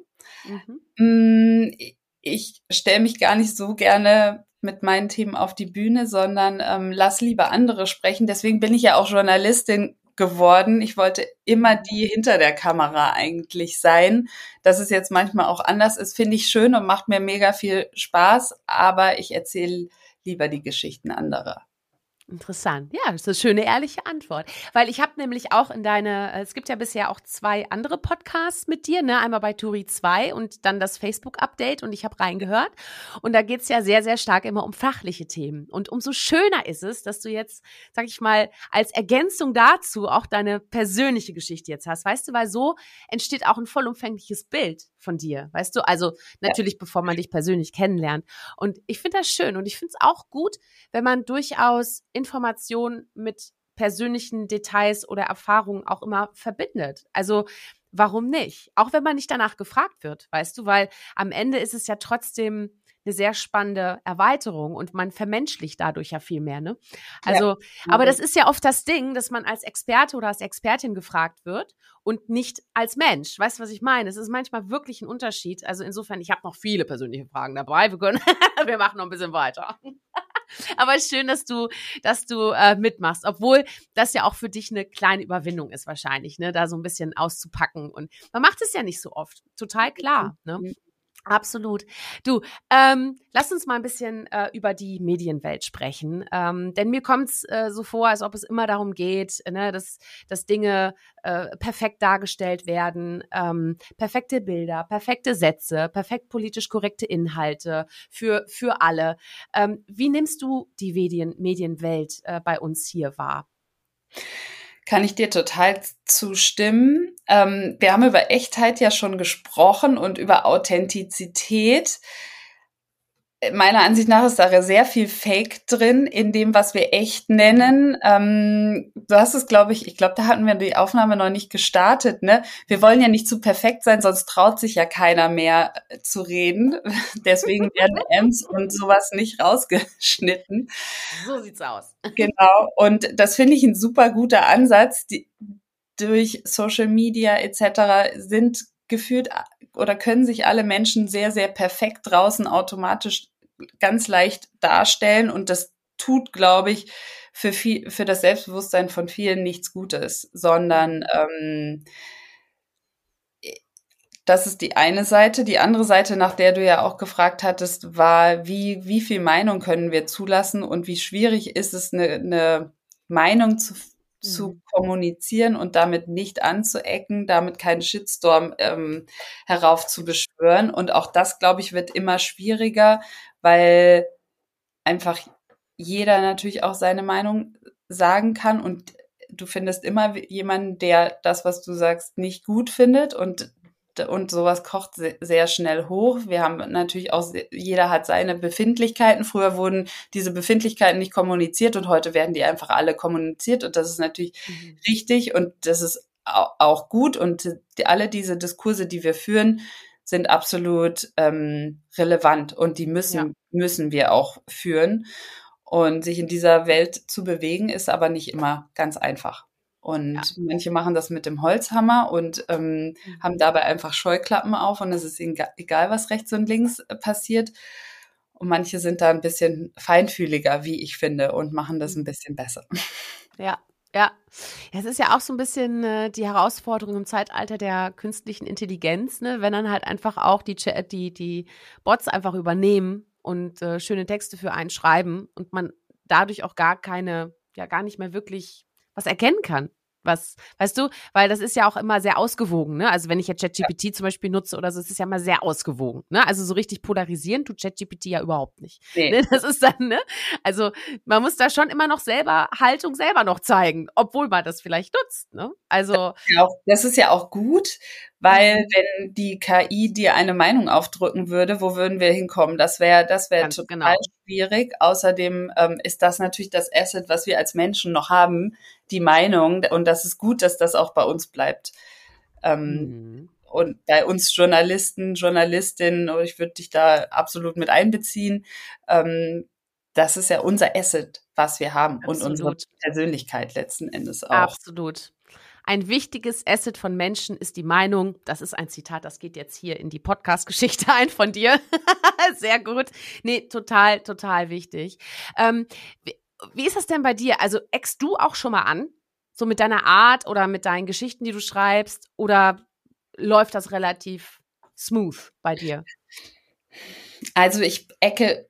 Mhm. Mm, ich stelle mich gar nicht so gerne mit meinen Themen auf die Bühne, sondern ähm, lass lieber andere sprechen. Deswegen bin ich ja auch Journalistin geworden. Ich wollte immer die hinter der Kamera eigentlich sein. Dass es jetzt manchmal auch anders ist, finde ich schön und macht mir mega viel Spaß, aber ich erzähle lieber die Geschichten anderer. Interessant. Ja, das ist eine schöne, ehrliche Antwort. Weil ich habe nämlich auch in deine, äh, es gibt ja bisher auch zwei andere Podcasts mit dir, ne? Einmal bei Turi 2 und dann das Facebook-Update und ich habe reingehört. Und da geht's ja sehr, sehr stark immer um fachliche Themen. Und umso schöner ist es, dass du jetzt, sag ich mal, als Ergänzung dazu auch deine persönliche Geschichte jetzt hast. Weißt du, weil so entsteht auch ein vollumfängliches Bild von dir. Weißt du, also natürlich, ja. bevor man dich persönlich kennenlernt. Und ich finde das schön und ich finde es auch gut, wenn man durchaus Informationen mit persönlichen Details oder Erfahrungen auch immer verbindet. Also warum nicht? Auch wenn man nicht danach gefragt wird, weißt du, weil am Ende ist es ja trotzdem eine sehr spannende Erweiterung und man vermenschlicht dadurch ja viel mehr, ne? Also, ja. aber das ist ja oft das Ding, dass man als Experte oder als Expertin gefragt wird und nicht als Mensch. Weißt du, was ich meine? Es ist manchmal wirklich ein Unterschied. Also insofern, ich habe noch viele persönliche Fragen dabei. Wir können, wir machen noch ein bisschen weiter. Aber schön, dass du, dass du äh, mitmachst, obwohl das ja auch für dich eine kleine Überwindung ist wahrscheinlich, ne, da so ein bisschen auszupacken. Und man macht es ja nicht so oft. Total klar. Ne? Absolut. Du, ähm, lass uns mal ein bisschen äh, über die Medienwelt sprechen. Ähm, denn mir kommt es äh, so vor, als ob es immer darum geht, ne, dass, dass Dinge äh, perfekt dargestellt werden, ähm, perfekte Bilder, perfekte Sätze, perfekt politisch korrekte Inhalte für, für alle. Ähm, wie nimmst du die Medien, Medienwelt äh, bei uns hier wahr? Kann ich dir total zustimmen. Ähm, wir haben über Echtheit ja schon gesprochen und über Authentizität meiner Ansicht nach ist da sehr viel Fake drin in dem, was wir echt nennen. Ähm, du hast es, glaube ich, ich glaube, da hatten wir die Aufnahme noch nicht gestartet. Ne, wir wollen ja nicht zu perfekt sein, sonst traut sich ja keiner mehr äh, zu reden. Deswegen werden M's und sowas nicht rausgeschnitten. So sieht's aus. Genau. Und das finde ich ein super guter Ansatz. Die, durch Social Media etc. sind gefühlt oder können sich alle Menschen sehr, sehr perfekt draußen automatisch ganz leicht darstellen und das tut, glaube ich, für viel, für das Selbstbewusstsein von vielen nichts Gutes, sondern ähm, das ist die eine Seite. Die andere Seite, nach der du ja auch gefragt hattest, war, wie, wie viel Meinung können wir zulassen und wie schwierig ist es, eine, eine Meinung zu zu mhm. kommunizieren und damit nicht anzuecken, damit keinen Shitstorm ähm, heraufzubeschwören. Und auch das, glaube ich, wird immer schwieriger, weil einfach jeder natürlich auch seine Meinung sagen kann und du findest immer jemanden, der das, was du sagst, nicht gut findet und und sowas kocht sehr schnell hoch. Wir haben natürlich auch, jeder hat seine Befindlichkeiten. Früher wurden diese Befindlichkeiten nicht kommuniziert und heute werden die einfach alle kommuniziert und das ist natürlich mhm. richtig und das ist auch gut und alle diese Diskurse, die wir führen, sind absolut ähm, relevant und die müssen, ja. müssen wir auch führen. Und sich in dieser Welt zu bewegen, ist aber nicht immer ganz einfach. Und ja. manche machen das mit dem Holzhammer und ähm, mhm. haben dabei einfach Scheuklappen auf und es ist ihnen egal, was rechts und links äh, passiert. Und manche sind da ein bisschen feinfühliger, wie ich finde, und machen das ein mhm. bisschen besser. Ja, ja. Es ist ja auch so ein bisschen äh, die Herausforderung im Zeitalter der künstlichen Intelligenz, ne? wenn dann halt einfach auch die, die, die Bots einfach übernehmen und äh, schöne Texte für einen schreiben und man dadurch auch gar keine, ja gar nicht mehr wirklich was erkennen kann was, weißt du, weil das ist ja auch immer sehr ausgewogen, ne? Also wenn ich jetzt ChatGPT ja. zum Beispiel nutze oder so, es ist ja immer sehr ausgewogen, ne? Also so richtig polarisieren tut ChatGPT ja überhaupt nicht. Nee. Ne? Das ist dann, ne? Also man muss da schon immer noch selber Haltung selber noch zeigen, obwohl man das vielleicht nutzt, ne? Also. Das ist ja auch gut, weil mhm. wenn die KI dir eine Meinung aufdrücken würde, wo würden wir hinkommen? Das wäre das wäre total genau. schwierig. Außerdem ähm, ist das natürlich das Asset, was wir als Menschen noch haben, die Meinung. Und das ist gut, dass das auch bei uns bleibt. Ähm, mhm. Und bei uns Journalisten, Journalistinnen, ich würde dich da absolut mit einbeziehen, ähm, das ist ja unser Asset, was wir haben Absolut. und unsere Persönlichkeit letzten Endes auch. Absolut. Ein wichtiges Asset von Menschen ist die Meinung. Das ist ein Zitat, das geht jetzt hier in die Podcast-Geschichte ein von dir. Sehr gut. Nee, total, total wichtig. Ähm, wie, wie ist das denn bei dir? Also eckst du auch schon mal an? So mit deiner Art oder mit deinen Geschichten, die du schreibst? Oder läuft das relativ smooth bei dir? Also ich ecke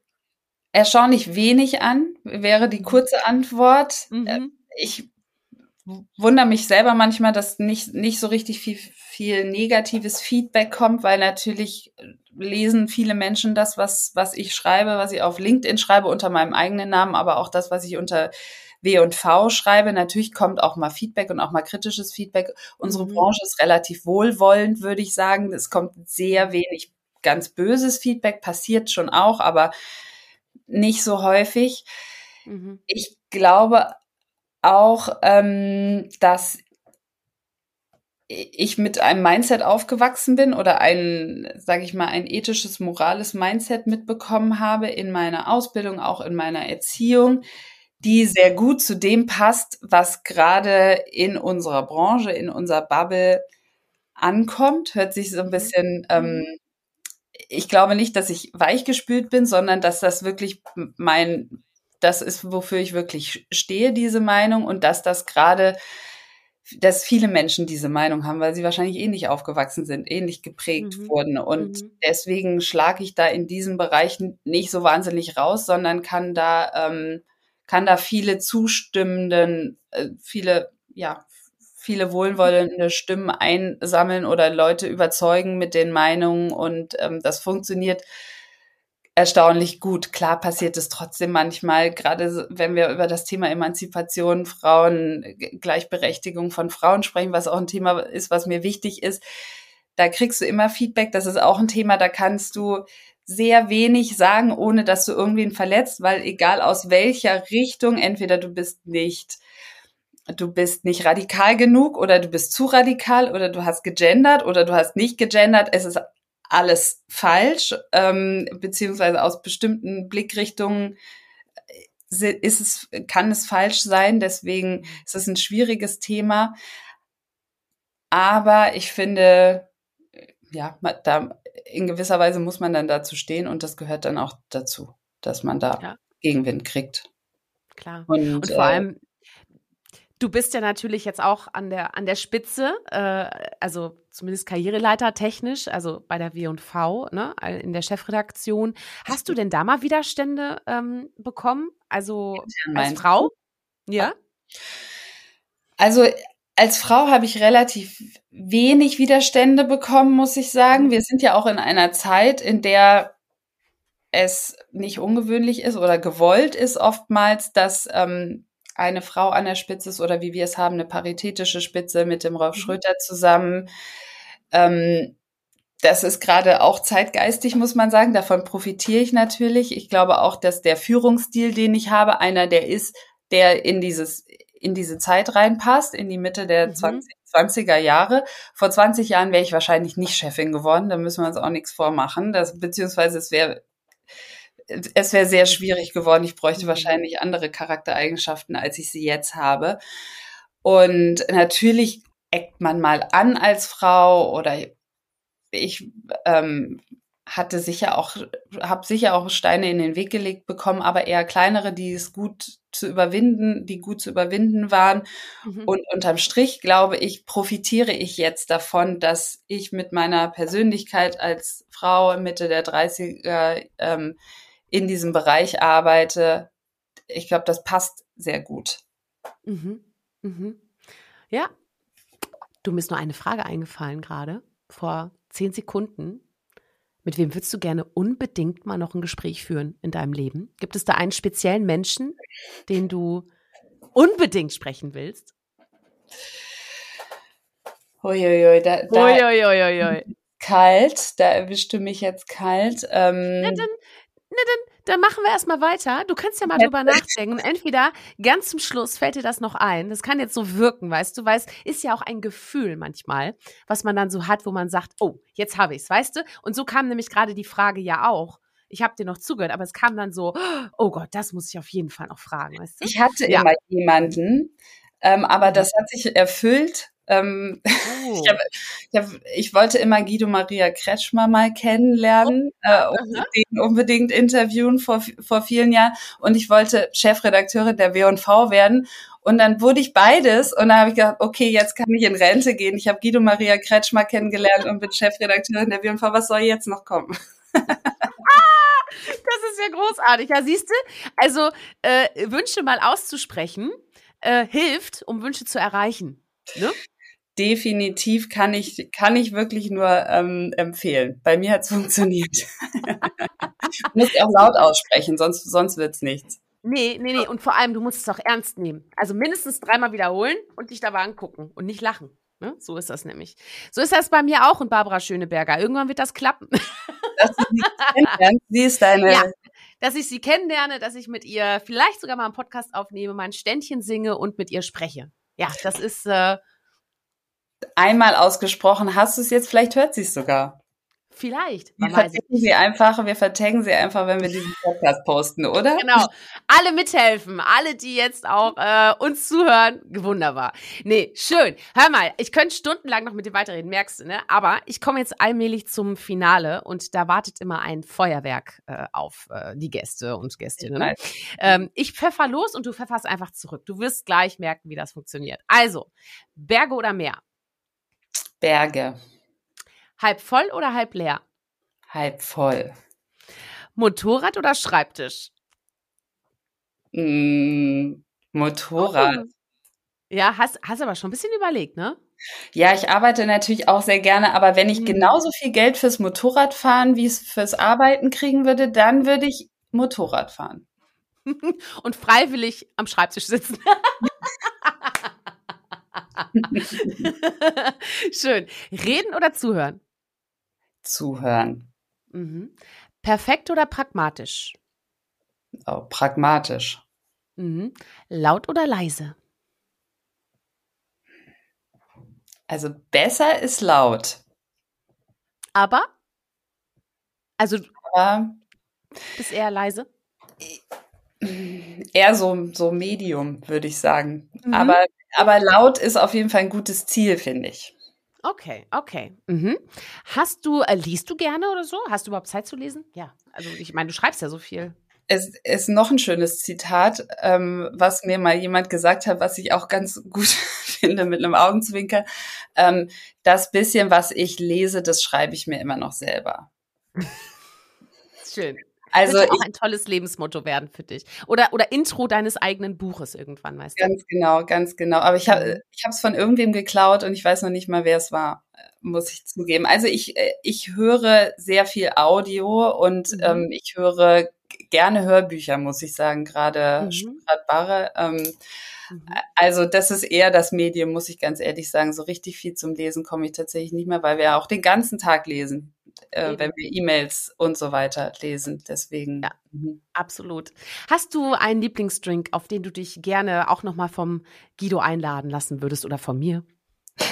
erstaunlich wenig an, wäre die kurze Antwort. Mhm. Ich wundere mich selber manchmal, dass nicht, nicht so richtig viel, viel negatives Feedback kommt, weil natürlich lesen viele Menschen das, was, was ich schreibe, was ich auf LinkedIn schreibe unter meinem eigenen Namen, aber auch das, was ich unter W und V schreibe. Natürlich kommt auch mal Feedback und auch mal kritisches Feedback. Unsere mhm. Branche ist relativ wohlwollend, würde ich sagen. Es kommt sehr wenig ganz böses Feedback, passiert schon auch, aber nicht so häufig. Mhm. Ich glaube auch, ähm, dass ich mit einem Mindset aufgewachsen bin oder ein, sage ich mal, ein ethisches, morales Mindset mitbekommen habe in meiner Ausbildung, auch in meiner Erziehung, die sehr gut zu dem passt, was gerade in unserer Branche, in unserer Bubble ankommt. Hört sich so ein mhm. bisschen, ähm, ich glaube nicht, dass ich weichgespült bin, sondern dass das wirklich mein das ist, wofür ich wirklich stehe, diese Meinung und dass das gerade, dass viele Menschen diese Meinung haben, weil sie wahrscheinlich ähnlich aufgewachsen sind, ähnlich geprägt mhm. wurden. Und mhm. deswegen schlage ich da in diesem Bereich nicht so wahnsinnig raus, sondern kann da, ähm, kann da viele zustimmenden, äh, viele, ja, viele wohlwollende Stimmen einsammeln oder Leute überzeugen mit den Meinungen und ähm, das funktioniert erstaunlich gut. Klar passiert es trotzdem manchmal, gerade wenn wir über das Thema Emanzipation, Frauen, Gleichberechtigung von Frauen sprechen, was auch ein Thema ist, was mir wichtig ist. Da kriegst du immer Feedback. Das ist auch ein Thema, da kannst du sehr wenig sagen, ohne dass du irgendwen verletzt, weil egal aus welcher Richtung, entweder du bist nicht du bist nicht radikal genug oder du bist zu radikal oder du hast gegendert oder du hast nicht gegendert. Es ist alles falsch, ähm, beziehungsweise aus bestimmten Blickrichtungen äh, ist es, kann es falsch sein. Deswegen ist es ein schwieriges Thema. Aber ich finde, ja, da in gewisser Weise muss man dann dazu stehen und das gehört dann auch dazu, dass man da ja. Gegenwind kriegt. Klar. Und, und vor äh, allem, Du bist ja natürlich jetzt auch an der, an der Spitze, äh, also zumindest Karriereleiter technisch, also bei der W&V, ne, in der Chefredaktion. Hast du denn da mal Widerstände ähm, bekommen? Also als Frau? Ja. Also als Frau habe ich relativ wenig Widerstände bekommen, muss ich sagen. Mhm. Wir sind ja auch in einer Zeit, in der es nicht ungewöhnlich ist oder gewollt ist oftmals, dass ähm, eine Frau an der Spitze ist oder wie wir es haben, eine paritätische Spitze mit dem Rolf mhm. Schröter zusammen. Ähm, das ist gerade auch zeitgeistig, muss man sagen. Davon profitiere ich natürlich. Ich glaube auch, dass der Führungsstil, den ich habe, einer der ist, der in dieses, in diese Zeit reinpasst, in die Mitte der mhm. 20, 20er Jahre. Vor 20 Jahren wäre ich wahrscheinlich nicht Chefin geworden. Da müssen wir uns auch nichts vormachen. Das, beziehungsweise es wäre es wäre sehr schwierig geworden. Ich bräuchte mhm. wahrscheinlich andere Charaktereigenschaften, als ich sie jetzt habe. Und natürlich eckt man mal an als Frau oder ich ähm, hatte sicher auch, habe sicher auch Steine in den Weg gelegt bekommen, aber eher kleinere, die es gut zu überwinden, die gut zu überwinden waren. Mhm. Und unterm Strich, glaube ich, profitiere ich jetzt davon, dass ich mit meiner Persönlichkeit als Frau Mitte der 30er ähm, in diesem Bereich arbeite. Ich glaube, das passt sehr gut. Mhm. Mhm. Ja, du mir ist nur eine Frage eingefallen gerade vor zehn Sekunden. Mit wem würdest du gerne unbedingt mal noch ein Gespräch führen in deinem Leben? Gibt es da einen speziellen Menschen, den du unbedingt sprechen willst? Uiuiui, da, da Uiuiui. kalt, da erwischte mich jetzt kalt. Ähm, Na, na, dann, machen wir erstmal weiter. Du kannst ja mal drüber nachdenken. Entweder ganz zum Schluss fällt dir das noch ein. Das kann jetzt so wirken, weißt du, weil es ist ja auch ein Gefühl manchmal, was man dann so hat, wo man sagt, oh, jetzt habe ich's, weißt du? Und so kam nämlich gerade die Frage ja auch. Ich habe dir noch zugehört, aber es kam dann so, oh Gott, das muss ich auf jeden Fall noch fragen, weißt du? Ich hatte ja. immer jemanden, ähm, aber das hat sich erfüllt ähm, oh. ich, hab, ich, hab, ich, wollte immer Guido Maria Kretschmer mal kennenlernen oh. äh, und den unbedingt interviewen vor, vor vielen Jahren. Und ich wollte Chefredakteurin der W&V werden. Und dann wurde ich beides und dann habe ich gedacht, okay, jetzt kann ich in Rente gehen. Ich habe Guido Maria Kretschmer kennengelernt und bin Chefredakteurin der W&V. Was soll jetzt noch kommen? Ah, das ist ja großartig. Ja, siehst du? Also äh, Wünsche mal auszusprechen äh, hilft, um Wünsche zu erreichen. Ne? Definitiv kann ich, kann ich wirklich nur ähm, empfehlen. Bei mir hat es funktioniert. Muss ich auch laut aussprechen, sonst, sonst wird's nichts. Nee, nee, nee. Und vor allem, du musst es auch ernst nehmen. Also mindestens dreimal wiederholen und dich dabei angucken und nicht lachen. Ne? So ist das nämlich. So ist das bei mir auch und Barbara Schöneberger. Irgendwann wird das klappen. Dass du sie kennenlernst, sie ist deine. Ja, dass ich sie kennenlerne, dass ich mit ihr vielleicht sogar mal einen Podcast aufnehme, mein Ständchen singe und mit ihr spreche. Ja, das ist, äh, einmal ausgesprochen hast du es jetzt, vielleicht hört sie es sogar. Vielleicht. Wir vertaggen sie einfach, wir vertaggen sie einfach, wenn wir diesen Podcast posten, oder? Genau. Alle mithelfen, alle, die jetzt auch äh, uns zuhören, wunderbar. Nee, schön. Hör mal, ich könnte stundenlang noch mit dir weiterreden, merkst du, ne? Aber ich komme jetzt allmählich zum Finale und da wartet immer ein Feuerwerk äh, auf äh, die Gäste und Gästinnen. Ich, ähm, ich pfeffer los und du pfefferst einfach zurück. Du wirst gleich merken, wie das funktioniert. Also, Berge oder Meer? Berge. Halb voll oder halb leer? Halb voll. Motorrad oder Schreibtisch? Mm, Motorrad. Oh. Ja, hast, hast aber schon ein bisschen überlegt, ne? Ja, ich arbeite natürlich auch sehr gerne, aber wenn ich mhm. genauso viel Geld fürs Motorradfahren wie es fürs Arbeiten kriegen würde, dann würde ich Motorrad fahren. Und freiwillig am Schreibtisch sitzen. Schön. Reden oder zuhören? Zuhören. Mhm. Perfekt oder pragmatisch? Oh, pragmatisch. Mhm. Laut oder leise? Also besser ist laut. Aber? Also Aber, bist eher leise? Eher so, so Medium, würde ich sagen. Mhm. Aber, aber laut ist auf jeden Fall ein gutes Ziel, finde ich. Okay, okay. Mhm. Hast du, äh, liest du gerne oder so? Hast du überhaupt Zeit zu lesen? Ja, also ich meine, du schreibst ja so viel. Es ist noch ein schönes Zitat, ähm, was mir mal jemand gesagt hat, was ich auch ganz gut finde mit einem Augenzwinker. Ähm, das bisschen, was ich lese, das schreibe ich mir immer noch selber. Schön. Also auch ein tolles Lebensmotto werden für dich. Oder, oder Intro deines eigenen Buches irgendwann, meist. Ganz genau, ganz genau. Aber ich habe ich es von irgendwem geklaut und ich weiß noch nicht mal, wer es war, muss ich zugeben. Also ich, äh, ich höre sehr viel Audio und mhm. ähm, ich höre gerne Hörbücher, muss ich sagen, gerade mhm. Stuttgart Ähm, mhm. Also das ist eher das Medium, muss ich ganz ehrlich sagen. So richtig viel zum Lesen komme ich tatsächlich nicht mehr, weil wir ja auch den ganzen Tag lesen äh, wenn wir E-Mails und so weiter lesen. Deswegen. Ja, mhm. absolut. Hast du einen Lieblingsdrink, auf den du dich gerne auch nochmal vom Guido einladen lassen würdest oder von mir?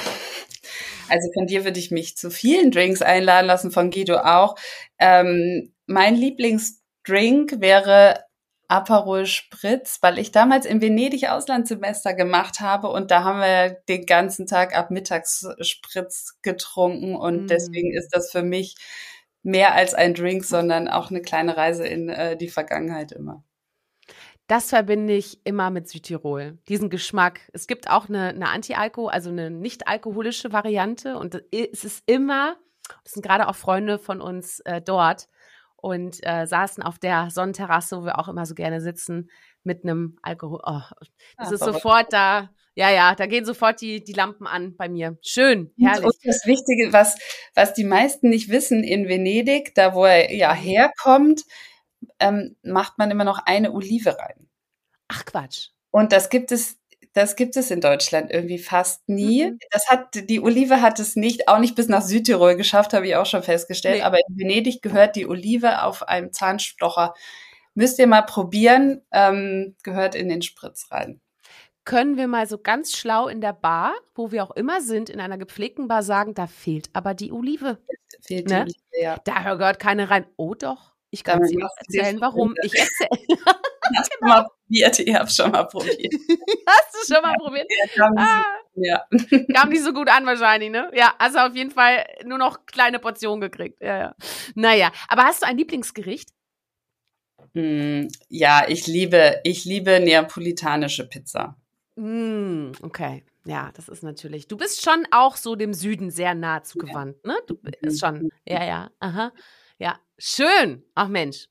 Also von dir würde ich mich zu vielen Drinks einladen lassen, von Guido auch. Ähm, mein Lieblingsdrink wäre Aperol Spritz, weil ich damals in Venedig Auslandssemester gemacht habe und da haben wir den ganzen Tag ab mittags Spritz getrunken und mm. deswegen ist das für mich mehr als ein Drink, sondern auch eine kleine Reise in äh, die Vergangenheit immer. Das verbinde ich immer mit Südtirol. Diesen Geschmack. Es gibt auch eine, eine Anti-Alko, also eine nicht alkoholische Variante und es ist immer, das sind gerade auch Freunde von uns äh, dort, und äh, saßen auf der Sonnenterrasse, wo wir auch immer so gerne sitzen, mit einem Alkohol. Oh, das ah, ist sofort da. Ja, ja, da gehen sofort die, die Lampen an bei mir. Schön, herrlich. Und das Wichtige, was, was die meisten nicht wissen, in Venedig, da wo er ja mhm. herkommt, ähm, macht man immer noch eine Olive rein. Ach Quatsch. Und das gibt es das gibt es in Deutschland irgendwie fast nie. Mhm. Das hat, die Olive hat es nicht, auch nicht bis nach Südtirol geschafft, habe ich auch schon festgestellt. Nee. Aber in Venedig gehört die Olive auf einem Zahnstocher. Müsst ihr mal probieren, ähm, gehört in den Spritz rein. Können wir mal so ganz schlau in der Bar, wo wir auch immer sind, in einer gepflegten Bar sagen, da fehlt aber die Olive. Fehlt ne? die Olive, ja. Da gehört keine rein. Oh doch, ich kann es dir erzählen, warum. Ich erzähle. Hast du mal probiert? Ich habe schon mal probiert. Hast du schon mal probiert? Ja, ah. ja. Kam nicht so gut an wahrscheinlich, ne? Ja, also auf jeden Fall nur noch kleine Portionen gekriegt. Ja, ja. Naja, aber hast du ein Lieblingsgericht? Mm, ja, ich liebe, ich liebe neapolitanische Pizza. Mm, okay. Ja, das ist natürlich. Du bist schon auch so dem Süden sehr nah zugewandt, ja. ne? Du bist schon. Ja, ja. Aha. Ja, schön. Ach Mensch.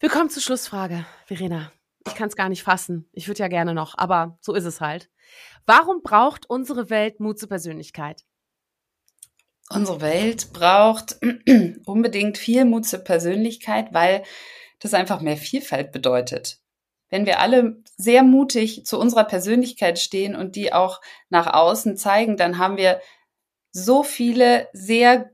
Wir kommen zur Schlussfrage, Verena. Ich kann es gar nicht fassen. Ich würde ja gerne noch, aber so ist es halt. Warum braucht unsere Welt Mut zur Persönlichkeit? Unsere Welt braucht unbedingt viel Mut zur Persönlichkeit, weil das einfach mehr Vielfalt bedeutet. Wenn wir alle sehr mutig zu unserer Persönlichkeit stehen und die auch nach außen zeigen, dann haben wir so viele sehr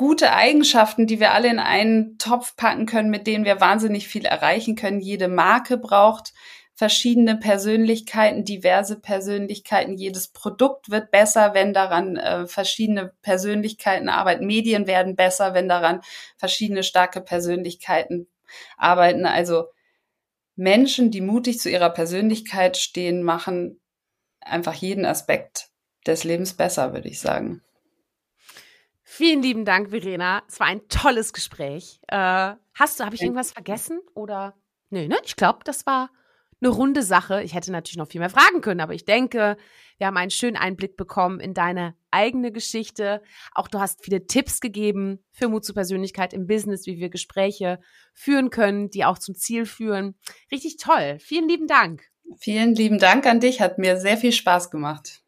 gute Eigenschaften, die wir alle in einen Topf packen können, mit denen wir wahnsinnig viel erreichen können. Jede Marke braucht verschiedene Persönlichkeiten, diverse Persönlichkeiten. Jedes Produkt wird besser, wenn daran äh, verschiedene Persönlichkeiten arbeiten. Medien werden besser, wenn daran verschiedene starke Persönlichkeiten arbeiten. Also Menschen, die mutig zu ihrer Persönlichkeit stehen, machen einfach jeden Aspekt des Lebens besser, würde ich sagen. Vielen lieben Dank, Verena. Es war ein tolles Gespräch. Äh, hast du, habe ich irgendwas vergessen? Oder? Nö, ne? Ich glaube, das war eine runde Sache. Ich hätte natürlich noch viel mehr fragen können, aber ich denke, wir haben einen schönen Einblick bekommen in deine eigene Geschichte. Auch du hast viele Tipps gegeben für Mut zur Persönlichkeit im Business, wie wir Gespräche führen können, die auch zum Ziel führen. Richtig toll. Vielen lieben Dank. Vielen lieben Dank an dich. Hat mir sehr viel Spaß gemacht.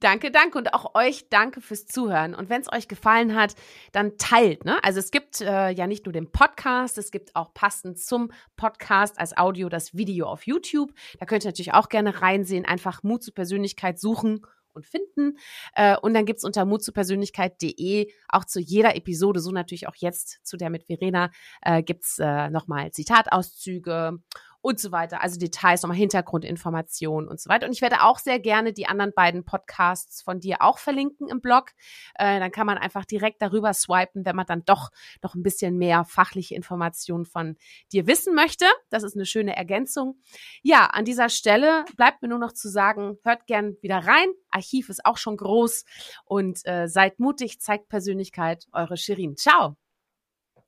Danke, danke und auch euch danke fürs Zuhören. Und wenn es euch gefallen hat, dann teilt. Ne? Also es gibt äh, ja nicht nur den Podcast, es gibt auch passend zum Podcast als Audio das Video auf YouTube. Da könnt ihr natürlich auch gerne reinsehen. Einfach Mut zur Persönlichkeit suchen und finden. Äh, und dann gibt's unter mutzupersönlichkeit.de auch zu jeder Episode, so natürlich auch jetzt zu der mit Verena, äh, gibt's äh, nochmal Zitatauszüge und so weiter. Also Details, nochmal Hintergrundinformationen und so weiter. Und ich werde auch sehr gerne die anderen beiden Podcasts von dir auch verlinken im Blog. Äh, dann kann man einfach direkt darüber swipen, wenn man dann doch noch ein bisschen mehr fachliche Informationen von dir wissen möchte. Das ist eine schöne Ergänzung. Ja, an dieser Stelle bleibt mir nur noch zu sagen, hört gern wieder rein. Archiv ist auch schon groß und äh, seid mutig, zeigt Persönlichkeit. Eure Shirin. Ciao.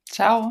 Ciao.